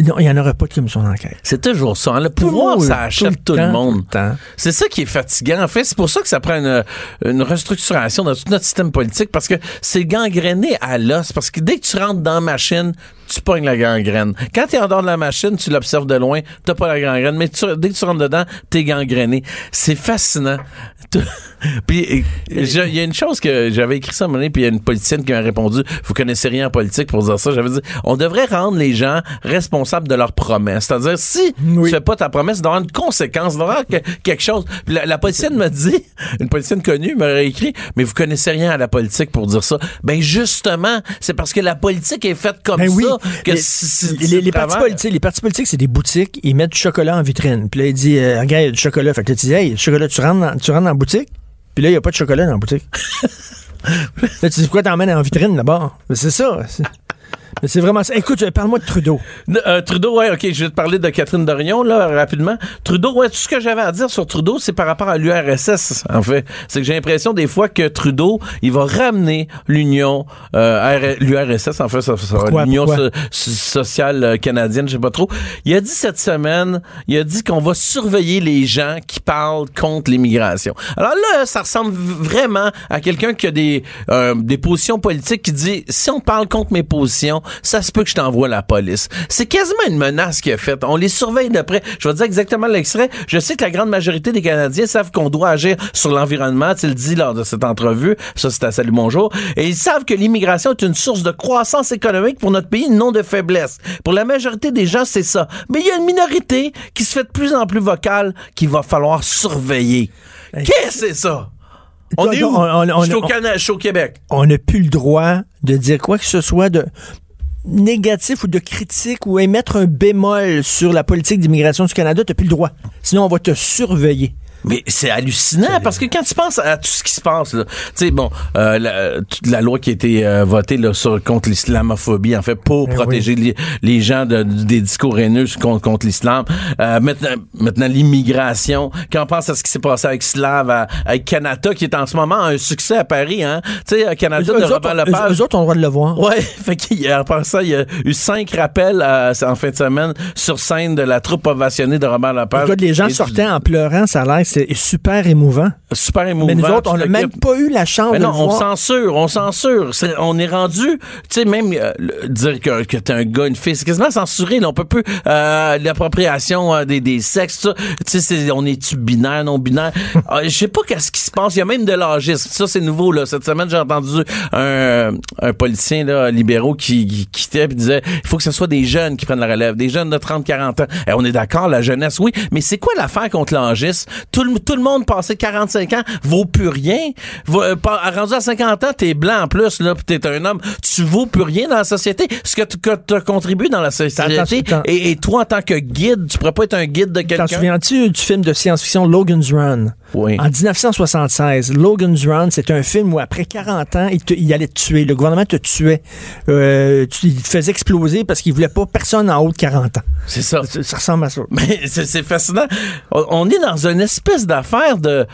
non, il n'y en aura pas de commission d'enquête. C'est toujours ça. hein. Le pouvoir, ça achète tout le, monde. le. C'est ça qui est fatigant. En fait, c'est pour ça que ça prend une, une restructuration dans tout notre système politique parce que c'est gangréné à l'os. Parce que dès que tu rentres dans la machine, tu pognes la gangrène. Quand tu es en dehors de la machine, tu l'observes de loin, t'as pas la gangrène. Mais tu- dès que tu rentres dedans, t'es gangréné. C'est fascinant. Puis il y a une chose que j'avais écrit ça à un moment donné, puis il y a une politicienne qui m'a répondu Vous connaissez rien en politique pour dire ça. J'avais dit On devrait rendre les gens responsables de leurs promesses. C'est-à-dire, si Oui. tu fais pas ta promesse, il doit y avoir une conséquence, il doit y avoir que- quelque chose. Puis la, la politicienne m'a dit, une politicienne connue m'a écrit Mais vous connaissez rien à la politique pour dire ça. Ben justement, c'est parce que la politique est faite comme Ben oui. Ça que les, partis politiques, les partis politiques, c'est des boutiques. Ils mettent du chocolat en vitrine. Puis là, il dit, euh, regarde, il y a du chocolat. Fait que là, tu dis, hey, du chocolat, tu rentres dans, tu rentres dans la boutique? Puis là, il n'y a pas de chocolat dans la boutique. Là, tu dis quoi t'emmènes en vitrine là-bas? Mais C'est ça. C'est- vraiment ça. Écoute, parle-moi de Trudeau. Euh, Trudeau, ouais, ok, je vais te parler de Catherine Dorion, là, rapidement. Trudeau, ouais, tout ce que j'avais à dire sur Trudeau, c'est par rapport à l'URSS, en fait. C'est que j'ai l'impression des fois que Trudeau, il va ramener l'Union, euh, l'URSS, en fait, ça, l'Union so- sociale euh, canadienne, je sais pas trop. Il a dit cette semaine, il a dit qu'on va surveiller les gens qui parlent contre l'immigration. Alors là, ça ressemble vraiment à quelqu'un qui a des, euh, des positions politiques qui dit, si on parle contre mes positions, ça se peut que je t'envoie la police. C'est quasiment une menace qu'il a faite. On les surveille de près. Je vais te dire exactement l'extrait. Je sais que la grande majorité des Canadiens savent qu'on doit agir sur l'environnement. Tu le dis lors de cette entrevue. Ça, c'est à Salut Bonjour. Et ils savent que l'immigration est une source de croissance économique pour notre pays, non de faiblesse. Pour la majorité des gens, c'est ça. Mais il y a une minorité qui se fait de plus en plus vocale qu'il va falloir surveiller. Qu'est-ce que c'est ça? On est où? On- on- on- je suis au Canada, je suis au Québec. on n'a plus le droit de dire quoi que ce soit de négatif ou de critique ou émettre un bémol sur la politique d'immigration du Canada, tu plus le droit. Sinon, on va te surveiller. Mais c'est hallucinant parce que quand tu penses à tout ce qui se passe, là, tu sais, bon, euh, la, toute la loi qui a été euh, votée là, sur, contre l'islamophobie, en fait, pour Eh protéger les, les gens de- des discours haineux contre, contre l'islam. Euh, maintenant, maintenant l'immigration. Quand on pense à ce qui s'est passé avec Slav, à- avec Canada, qui est en ce moment un succès à Paris, hein. Tu sais, Canada Eux de autres, Robert eux- Lepage. eux autres ont le droit de le voir. Ouais, fait qu'il y a, par ça, il y a eu cinq rappels euh, en fin de semaine sur scène de la troupe ovationnée de Robert Lepage. Écoute, les gens Et du- sortaient en pleurant, ça a l'air c'est super émouvant. Super émouvant. Mais nous autres, on n'a même pas eu la chance Mais de non, le on censure, on censure. On est rendu, tu sais, même euh, le- dire que, que t'es un gars, une fille, c'est quasiment censuré. Là, on peut plus euh, l'appropriation euh, des, des sexes, ça. Tu sais, on est-tu binaire, non binaire? Euh, Je sais pas qu'est-ce qui se passe. Il y a même de l'âgisme. Ça, c'est nouveau. Là. Cette semaine, j'ai entendu un, un politicien là, libéraux qui, qui quittait et disait il faut que ce soit des jeunes qui prennent la relève, des jeunes de 30-40 ans. Et on est d'accord, la jeunesse, oui, mais c'est quoi l'affaire contre l'âgisme? Tout le, tout le monde passé 45 ans vaut plus rien. Va- euh, pas- rendu à 50 ans, t'es blanc en plus, là, pis t'es un homme. Tu vaux plus rien dans la société. Ce que tu t'as contribué dans la société. Et, et toi, en tant que guide, tu pourrais pas être un guide de T'en quelqu'un. souviens-tu du film de science-fiction Logan's Run? Oui. En 1976, Logan's Run, c'est un film où après 40 ans, il, te- il allait te tuer. Le gouvernement te tuait. Euh, tu, il te faisait exploser parce qu'il voulait pas personne en haut de 40 ans. C'est ça. Ça, ça ressemble à ça. Mais c'est fascinant. On, on est dans une espèce d'affaire de,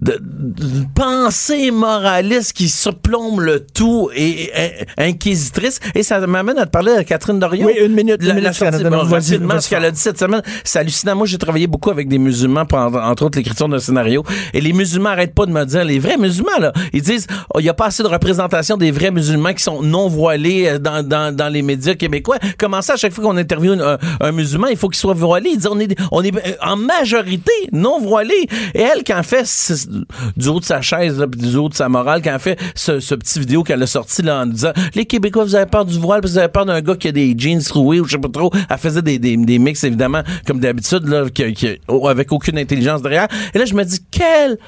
de, de pensée moraliste qui surplombe le tout et, et- inquisitrice. Et ça m'amène à te parler de Catherine Dorion. Oui, une minute, une La, minute, la sortie, bon, rapidement, ce qu'elle a dit cette semaine, c'est hallucinant. Moi, j'ai travaillé beaucoup avec des musulmans, pendant, entre autres l'écriture d'un scénario. Et les musulmans arrêtent pas de me dire, les vrais musulmans, là, ils disent, oh, il n'y a pas assez de représentation des vrais musulmans qui sont non voilés euh, dans, dans, dans les médias québécois. Comment ça, à chaque fois qu'on interviewe un, un musulman, il faut qu'il soit voilé? Ils disent, on est, on est euh, en majorité non voilé. Et elle, quand elle fait, du haut de sa chaise, là, du haut de sa morale, quand elle fait ce, petit vidéo qu'elle a sorti là, en disant, les Québécois, vous avez peur du voile, vous avez peur d'un gars qui a des jeans troués, ou je sais pas trop. Elle faisait des, des, des mix, évidemment, comme d'habitude, là, qui, qui- avec aucune intelligence derrière. Et là, je me dis, quelle,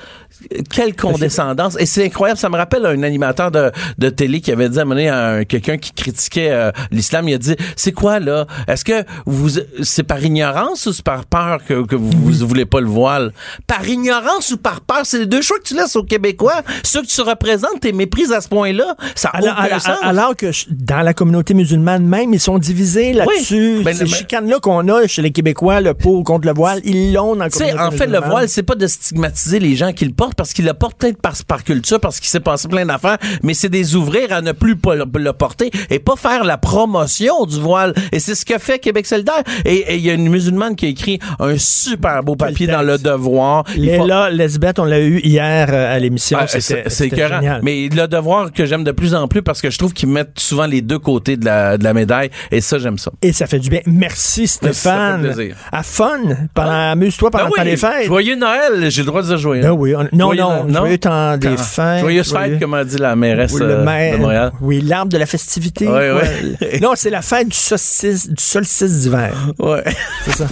quelle condescendance. Et c'est incroyable. Ça me rappelle un animateur de, de télé qui avait dit à un- quelqu'un qui critiquait euh, l'islam. Il a dit, c'est quoi, là? Est-ce que vous, c'est par ignorance ou c'est par peur que, que vous, vous voulez pas le voile? Par ignorance ou par peur? C'est les deux choix que tu laisses aux Québécois. Ceux que tu représentes, t'es méprises à ce point-là. Ça Alors, aucun alors- sens. alors que dans la communauté musulmane même, ils sont divisés là-dessus. Oui. Ben, Ces ben- chicanes-là qu'on a chez les Québécois, le pour ou contre le voile, ils l'ont dans la communauté en fait, le voile, c'est pas de stigmatiser les gens qui le portent parce qu'ils le portent peut-être par, par culture, parce qu'il s'est passé plein d'affaires, mais c'est des ouvrir à ne plus pas le, porter et pas faire la promotion du voile. Et c'est ce que fait Québec solidaire. Et il y a une musulmane qui a écrit un super beau papier dans Le Devoir. Il faut- Léla Lesbeth, on l'a eu hier euh, à l'émission. Ah, c'est génial. Mais le devoir que j'aime de plus en plus parce que je trouve qu'ils mettent souvent les deux côtés de la, de la médaille et ça, j'aime ça. Et ça fait du bien. Merci Stéphane. Ça fait plaisir. À fun. Pendant, Amuse-toi pendant Ben le temps oui, des fêtes. Joyeux Noël, j'ai le droit de dire joyeux. Ben oui, on- non, Joyeux non, Noël, joyeux temps des fêtes. Joyeuse joyeux- fête, comme a dit la mairesse Oui, le euh, maire- de Montréal. Oui, l'arbre de la festivité. Quoi. ouais. non, c'est la fête du solstice, du solstice d'hiver. Ouais. C'est ça.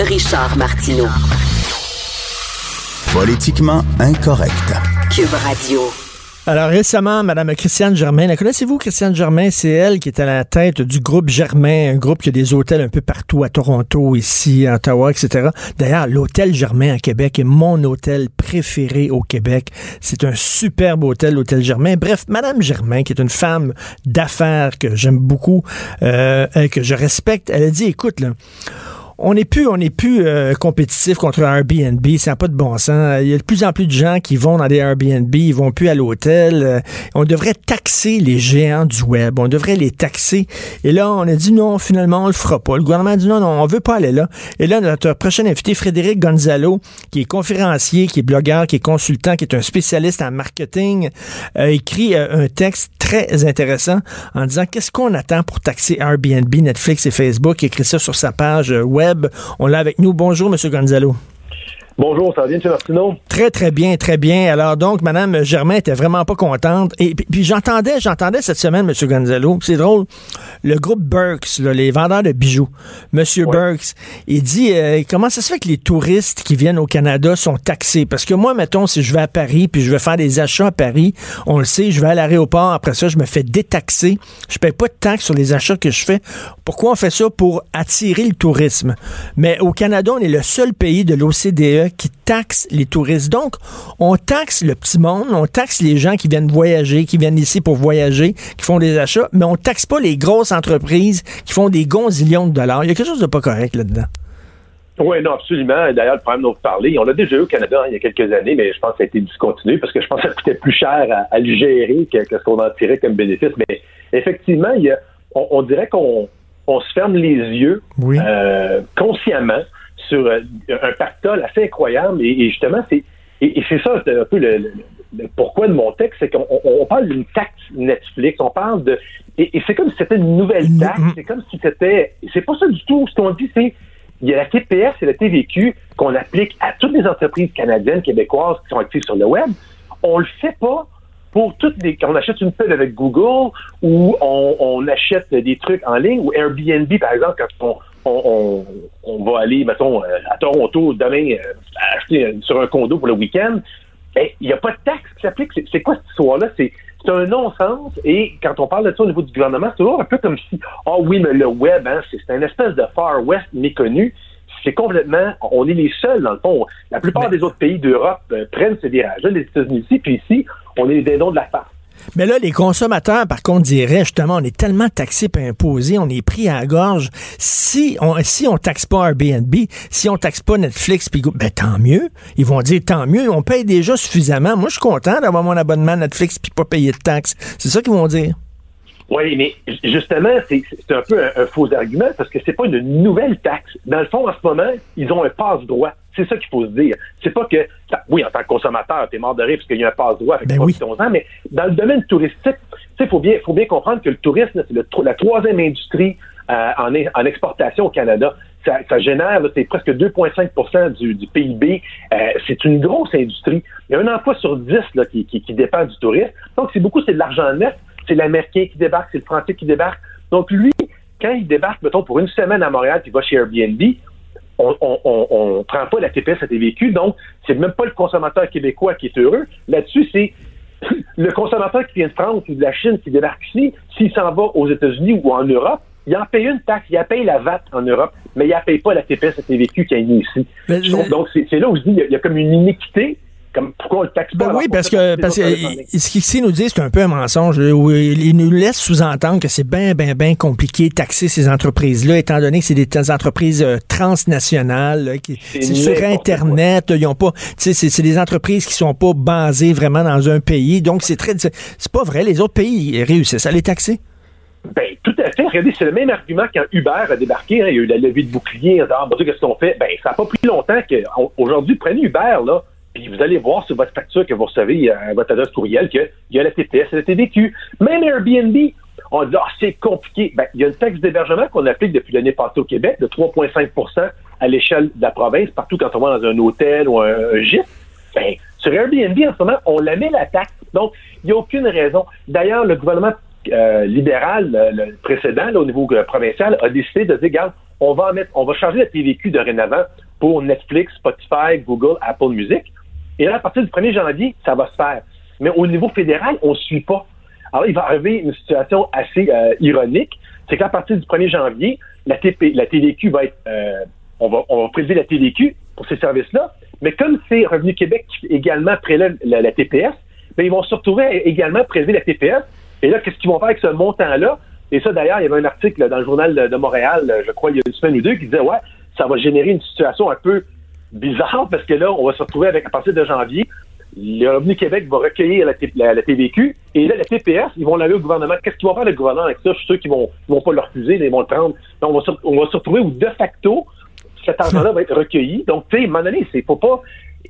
Richard Martineau. Politiquement incorrect. Cube Radio. Alors récemment, Madame Christiane Germain, la connaissez-vous, Christiane Germain? C'est elle qui est à la tête du groupe Germain, un groupe qui a des hôtels un peu partout, à Toronto, ici, à Ottawa, etc. D'ailleurs, l'hôtel Germain à Québec est mon hôtel préféré au Québec. C'est un superbe hôtel, l'hôtel Germain. Bref, Madame Germain, qui est une femme d'affaires que j'aime beaucoup, euh, et que je respecte, elle a dit, écoute, là, on n'est plus, on n'est plus euh, compétitif contre Airbnb. Ça n'a pas de bon sens. Il y a de plus en plus de gens qui vont dans des Airbnb, ils vont plus à l'hôtel. Euh, on devrait taxer les géants du web. On devrait les taxer. Et là, on a dit non, finalement, on le fera pas. Le gouvernement a dit non, non, on veut pas aller là. Et là, notre prochain invité, Frédéric Gonzalo, qui est conférencier, qui est blogueur, qui est consultant, qui est un spécialiste en marketing, a écrit euh, un texte très intéressant en disant qu'est-ce qu'on attend pour taxer Airbnb, Netflix et Facebook. Il écrit ça sur sa page web on l'a avec nous. Bonjour, M. Gonzalo. Bonjour, ça va bien, M. Martineau? Très, très bien, très bien. Alors donc, Mme Germain était vraiment pas contente. Et puis, j'entendais, j'entendais cette semaine, M. Gonzalo, c'est drôle, le groupe Burks, les vendeurs de bijoux, M. Burks, il dit euh, comment ça se fait que les touristes qui viennent au Canada sont taxés? Parce que moi, mettons, si je vais à Paris, puis je vais faire des achats à Paris, on le sait, je vais à l'aéroport, après ça, je me fais détaxer. Je paye pas de taxes sur les achats que je fais. Pourquoi on fait ça? Pour attirer le tourisme? Mais au Canada, on est le seul pays de l'OCDE qui taxe les touristes. Donc, on taxe le petit monde, on taxe les gens qui viennent voyager, qui viennent ici pour voyager, qui font des achats, mais on taxe pas les grosses entreprises qui font des gonzillions de dollars. Il y a quelque chose de pas correct là-dedans. Oui, non, absolument. D'ailleurs, le problème dont vous parlez, on l'a déjà eu au Canada hein, il y a quelques années, mais je pense que ça a été discontinué parce que je pense que ça coûtait plus cher à, le gérer que, ce qu'on en tirait comme bénéfice. Mais effectivement, il on, dirait qu'on se ferme les yeux euh, consciemment sur euh, un pactole assez incroyable. Et, justement, c'est et, c'est ça un peu le, pourquoi de mon texte, c'est qu'on parle d'une taxe Netflix, on parle de et, c'est comme si c'était une nouvelle taxe, c'est comme si c'était c'est pas ça du tout. Ce qu'on dit, c'est il y a la TPS et la TVQ qu'on applique à toutes les entreprises canadiennes, québécoises qui sont actives sur le web. On le fait pas pour toutes les. Quand on achète une pub avec Google ou on, on, achète des trucs en ligne ou Airbnb, par exemple, quand on, on, va aller, mettons, euh, à Toronto demain euh, acheter sur un condo pour le week-end, ben, il n'y a pas de taxe qui s'applique. C'est quoi cette histoire-là? C'est un non-sens. Et quand on parle de ça au niveau du gouvernement, c'est toujours un peu comme si, ah oh oui, mais le web, hein, c'est une espèce de Far West méconnu. C'est complètement, on est les seuls, dans le fond. La plupart des autres pays d'Europe euh, prennent ce virage-là, les États-Unis puis ici, on est les dindons de la farce. Mais là, les consommateurs, par contre, diraient justement, on est tellement taxés et imposés, on est pris à la gorge. Si on si on taxe pas Airbnb, si on taxe pas Netflix, puis ben tant mieux. Ils vont dire tant mieux, on paye déjà suffisamment. Moi, je suis content d'avoir mon abonnement Netflix puis pas payer de taxes. C'est ça qu'ils vont dire. Oui, mais justement, c'est un peu un, faux argument parce que c'est pas une nouvelle taxe. Dans le fond, en ce moment, ils ont un passe-droit. C'est ça qu'il faut se dire. C'est pas que, oui, en tant que consommateur, t'es mort de rire parce qu'il y a un passe-droit avec ben oui. ans, mais dans le domaine touristique, il faut bien, faut bien comprendre que le tourisme, c'est la troisième industrie euh, en, en, exportation au Canada. Ça, ça génère, c'est presque 2,5 du, du, PIB. Euh, c'est une grosse industrie. Il y a un emploi sur dix là, qui, qui, qui dépend du tourisme. Donc, c'est beaucoup, c'est de l'argent net c'est l'Américain qui débarque, c'est le Français qui débarque. Donc, lui, quand il débarque, mettons, pour une semaine à Montréal, puis il va chez Airbnb, on on, prend pas la TPS à TVQ, donc c'est même pas le consommateur québécois qui est heureux. Là-dessus, c'est le consommateur qui vient de France ou de la Chine qui débarque ici, s'il s'en va aux États-Unis ou en Europe, il en paye une taxe, il en paye la VAT en Europe, mais il en paye pas la TPS à TVQ qui est ici. donc, c'est là où je dis, il y, a comme une iniquité pourquoi on le taxe pas? Ben oui, parce que, parce que ce qu'ici nous dit, c'est un peu un mensonge. Ils nous laissent sous-entendre que c'est bien, bien, bien compliqué de taxer ces entreprises-là, étant donné que c'est des entreprises euh, transnationales, qui, c'est sur Internet, ils ont pas, c'est des entreprises qui sont pas basées vraiment dans un pays. Donc, c'est très, c'est pas vrai. Les autres pays réussissent à les taxer. Ben, tout à fait. Regardez, c'est le même argument quand Uber a débarqué. Hein, il y a eu la levée de bouclier. Ah, qu'est-ce qu'on fait? Ben, ça n'a pas pris longtemps qu'aujourd'hui, prenez Uber, là puis vous allez voir sur votre facture que vous recevez à euh, votre adresse courriel qu'il y a la TPS et la TVQ. Même Airbnb, on dit, ah, c'est compliqué. Ben, il y a une taxe d'hébergement qu'on applique depuis l'année passée au Québec de 3,5% à l'échelle de la province, partout quand on va dans un hôtel ou un, gîte. Ben, sur Airbnb, en ce moment, on la met la taxe. Donc, il n'y a aucune raison. D'ailleurs, le gouvernement euh, libéral, le, précédent, au niveau euh, provincial, a décidé de dire, regarde, on va mettre, on va changer la TVQ dorénavant pour Netflix, Spotify, Google, Apple Music. Et là, à partir du 1er janvier, ça va se faire. mais au niveau fédéral, on ne suit pas. Alors, il va arriver une situation assez euh, ironique, c'est qu'à partir du 1er janvier, la, TP, la TDQ va être, euh, on, va, on va prélever la TDQ pour ces services-là, mais comme c'est Revenu Québec qui également prélève la, TPS, ben, ils vont se retrouver également prélever la TPS. Et là, qu'est-ce qu'ils vont faire avec ce montant-là? Et ça, d'ailleurs, il y avait un article dans le journal de Montréal, je crois, il y a une semaine ou deux, qui disait, ouais, ça va générer une situation un peu bizarre parce que là, on va se retrouver avec, à partir de janvier, le Revenu Québec va recueillir la, la- TVQ et là, la TPS, ils vont l'aller au gouvernement. Qu'est-ce qu'ils vont faire le gouvernement avec ça? Je suis sûr qu'ils vont, vont pas le refuser, ils vont le prendre. Donc, on va se, on va se retrouver où, de facto, cet argent-là va être recueilli. Donc, tu sais, à un moment donné, c'est, faut pas,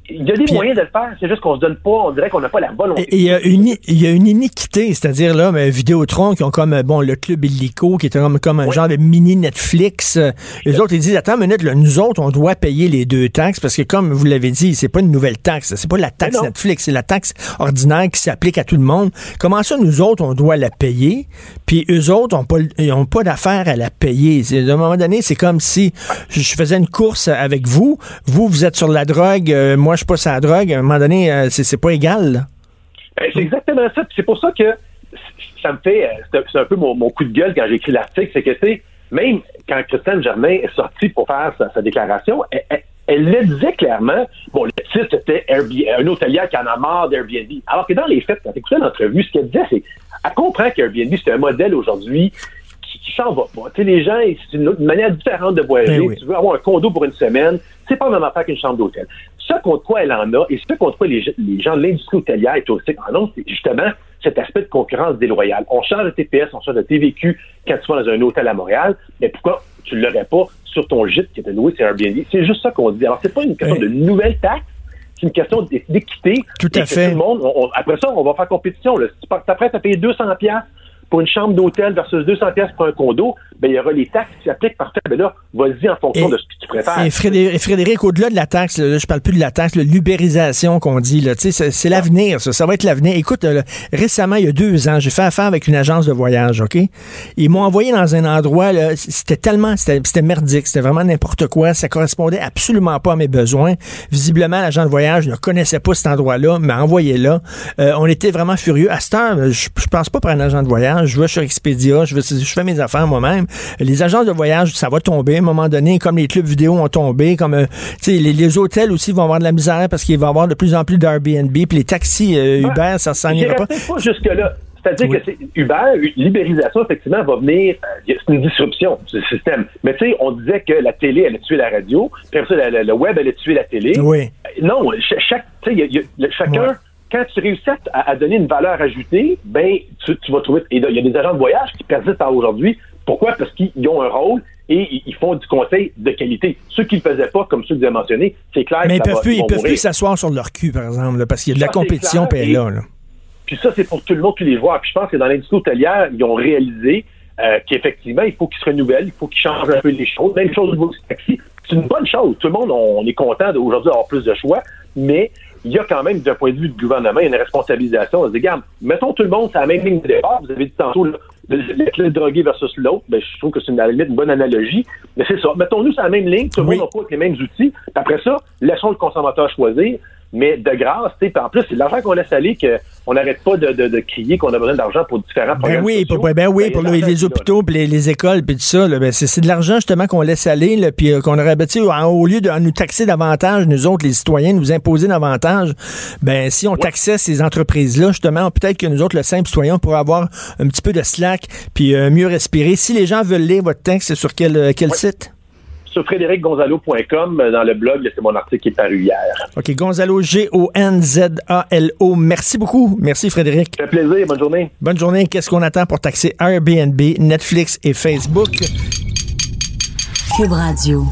il y a des Puis- moyens de le faire, c'est juste qu'on se donne pas, on dirait qu'on n'a pas la volonté. Il y, a une, il y a une iniquité, c'est-à-dire là, mais Vidéotron qui ont comme euh, bon le club illico qui est comme, comme un Oui. genre de mini Netflix. euh, Les autres ils disent attends une minute, là, nous autres on doit payer les deux taxes parce que comme vous l'avez dit, c'est pas une nouvelle taxe, c'est pas la taxe. Netflix, c'est la taxe ordinaire qui s'applique à tout le monde. Comment ça nous autres on doit la payer? Puis eux autres ont pas ils ont pas d'affaire à la payer. À un moment donné, c'est comme si je je faisais une course avec vous, vous vous êtes sur la drogue, euh, moi je suis pas la drogue. À un moment donné, euh, c'est pas égal. Ben, c'est exactement ça. C'est pour ça que ça me fait. euh, C'est un- peu mon, coup de gueule quand j'ai écrit l'article. C'est que, tu même quand Christiane Germain est sortie pour faire sa, déclaration, elle, le disait clairement. Bon, le titre, c'était Airbnb, un hôtelier qui en a marre d'Airbnb. Alors que dans les faits, quand tu écoutais l'entrevue, ce qu'elle disait, c'est elle comprend qu'Airbnb, c'est un modèle aujourd'hui qui, s'en va pas. Tu sais, les gens, c'est une, manière différente de voyager. Ben oui. Tu veux avoir un condo pour une semaine, c'est pas la même affaire qu'une chambre d'hôtel. Ce contre quoi elle en a, et ce contre quoi les, ge- les gens de l'industrie hôtelière et touristique en ont, c'est justement cet aspect de concurrence déloyale. On change de TPS, on change de TVQ quand tu vas dans un hôtel à Montréal, mais pourquoi tu ne l'aurais pas sur ton gîte qui était loué sur Airbnb? C'est juste ça qu'on dit. Alors, c'est pas une question Ouais. de nouvelle taxe, c'est une question d'é- d'équité. Tout à fait. tout le monde, on- on- après ça, on va faire compétition. Là. Si tu t'apprêtes à payer 200 pièces pour une chambre d'hôtel versus 200 pièces pour un condo, ben il y aura les taxes qui s'appliquent parfait. Ben là, vas-y en fonction Et- de ce que tu préfères. Et Frédéric, au-delà de la taxe, là, je parle plus de la taxe, l'ubérisation qu'on dit, là, c'est, c'est l'avenir, ça, ça va être l'avenir. Écoute, euh, récemment, il y a deux ans, j'ai fait affaire avec une agence de voyage, OK? Ils m'ont envoyé dans un endroit, là, c'était tellement, c'était, c'était merdique, c'était vraiment n'importe quoi, ça correspondait absolument pas à mes besoins. Visiblement, l'agent de voyage ne connaissait pas cet endroit-là, m'a envoyé là. Euh, on était vraiment furieux. À cette heure, je, je pense pas pour un agent de voyage, je vais sur Expedia, je, vais, je fais mes affaires moi-même. Les agences de voyage, ça va tomber à un moment donné, comme les clubs vidéo ont tombé, comme euh, les, les hôtels aussi vont avoir de la misère parce qu'il va y avoir de plus en plus d'Airbnb, puis les taxis euh. Uber, ça s'en ira pas. pas jusque-là. C'est-à-dire Oui. que c'est Uber, une libérisation, effectivement, va venir. euh, c'est une disruption du système. Mais tu sais, on disait que la télé allait tuer la radio, puis après ça, le web allait tuer la télé. Oui. Non, cha- chaque, y a- y a- chacun. Quand tu réussis à, à donner une valeur ajoutée, ben, tu, tu vas trouver. Et il y a des agents de voyage qui persistent à aujourd'hui. Pourquoi? Parce qu'ils ont un rôle et ils- font du conseil de qualité. Ceux qui ne le faisaient pas, comme ceux que vous avez mentionnés, c'est clair Mais ils ça peuvent va- plus, ils peuvent plus s'asseoir sur leur cul, par exemple, là, parce qu'il y a de la Ça, compétition, puis là, là. Puis ça, c'est pour tout le monde, tous les joueurs. Puis je pense que dans l'industrie hôtelière, ils ont réalisé euh, qu'effectivement, il faut qu'ils se renouvellent, il faut qu'ils changent un peu les choses. Même chose au niveau du taxi. C'est une bonne chose. Tout le monde, on est content d'aujourd'hui d'avoir plus de choix, mais il y a quand même, d'un point de vue du gouvernement, une responsabilisation. On se dit, regarde, mettons tout le monde sur la même ligne de départ. Vous avez dit tantôt, là, le, le, le drogué versus l'autre. Ben, je trouve que c'est une, à la limite une bonne analogie. Mais c'est ça. Mettons-nous sur la même ligne. Tout le Oui. monde n'a pas les mêmes outils. Après ça, laissons le consommateur choisir. Mais de grâce, tu sais, en plus, c'est de l'argent qu'on laisse aller qu'on n'arrête pas de, de, de crier qu'on a besoin d'argent pour différents Ben programmes oui, sociaux. pour, ben oui, Ben, pour les, hôpitaux, puis les, les écoles, puis tout ça. ben c'est, de l'argent justement qu'on laisse aller, puis euh, qu'on aurait, ben, tu sais, au lieu de nous taxer davantage, nous autres, les citoyens, nous imposer davantage, ben si on taxait ces entreprises-là, justement, peut-être que nous autres, le simple citoyen, on pourrait avoir un petit peu de slack, puis euh, mieux respirer. Si les gens veulent lire votre texte, c'est sur quel, euh, quel site? Sur frédéricgonzalo.com, euh, dans le blog, c'est mon article qui est paru hier. OK, Gonzalo, G-O-N-Z-A-L-O. Merci beaucoup. Merci, Frédéric. Ça fait plaisir. Bonne journée. Bonne journée. Qu'est-ce qu'on attend pour taxer Airbnb, Netflix et Facebook? Cube Radio.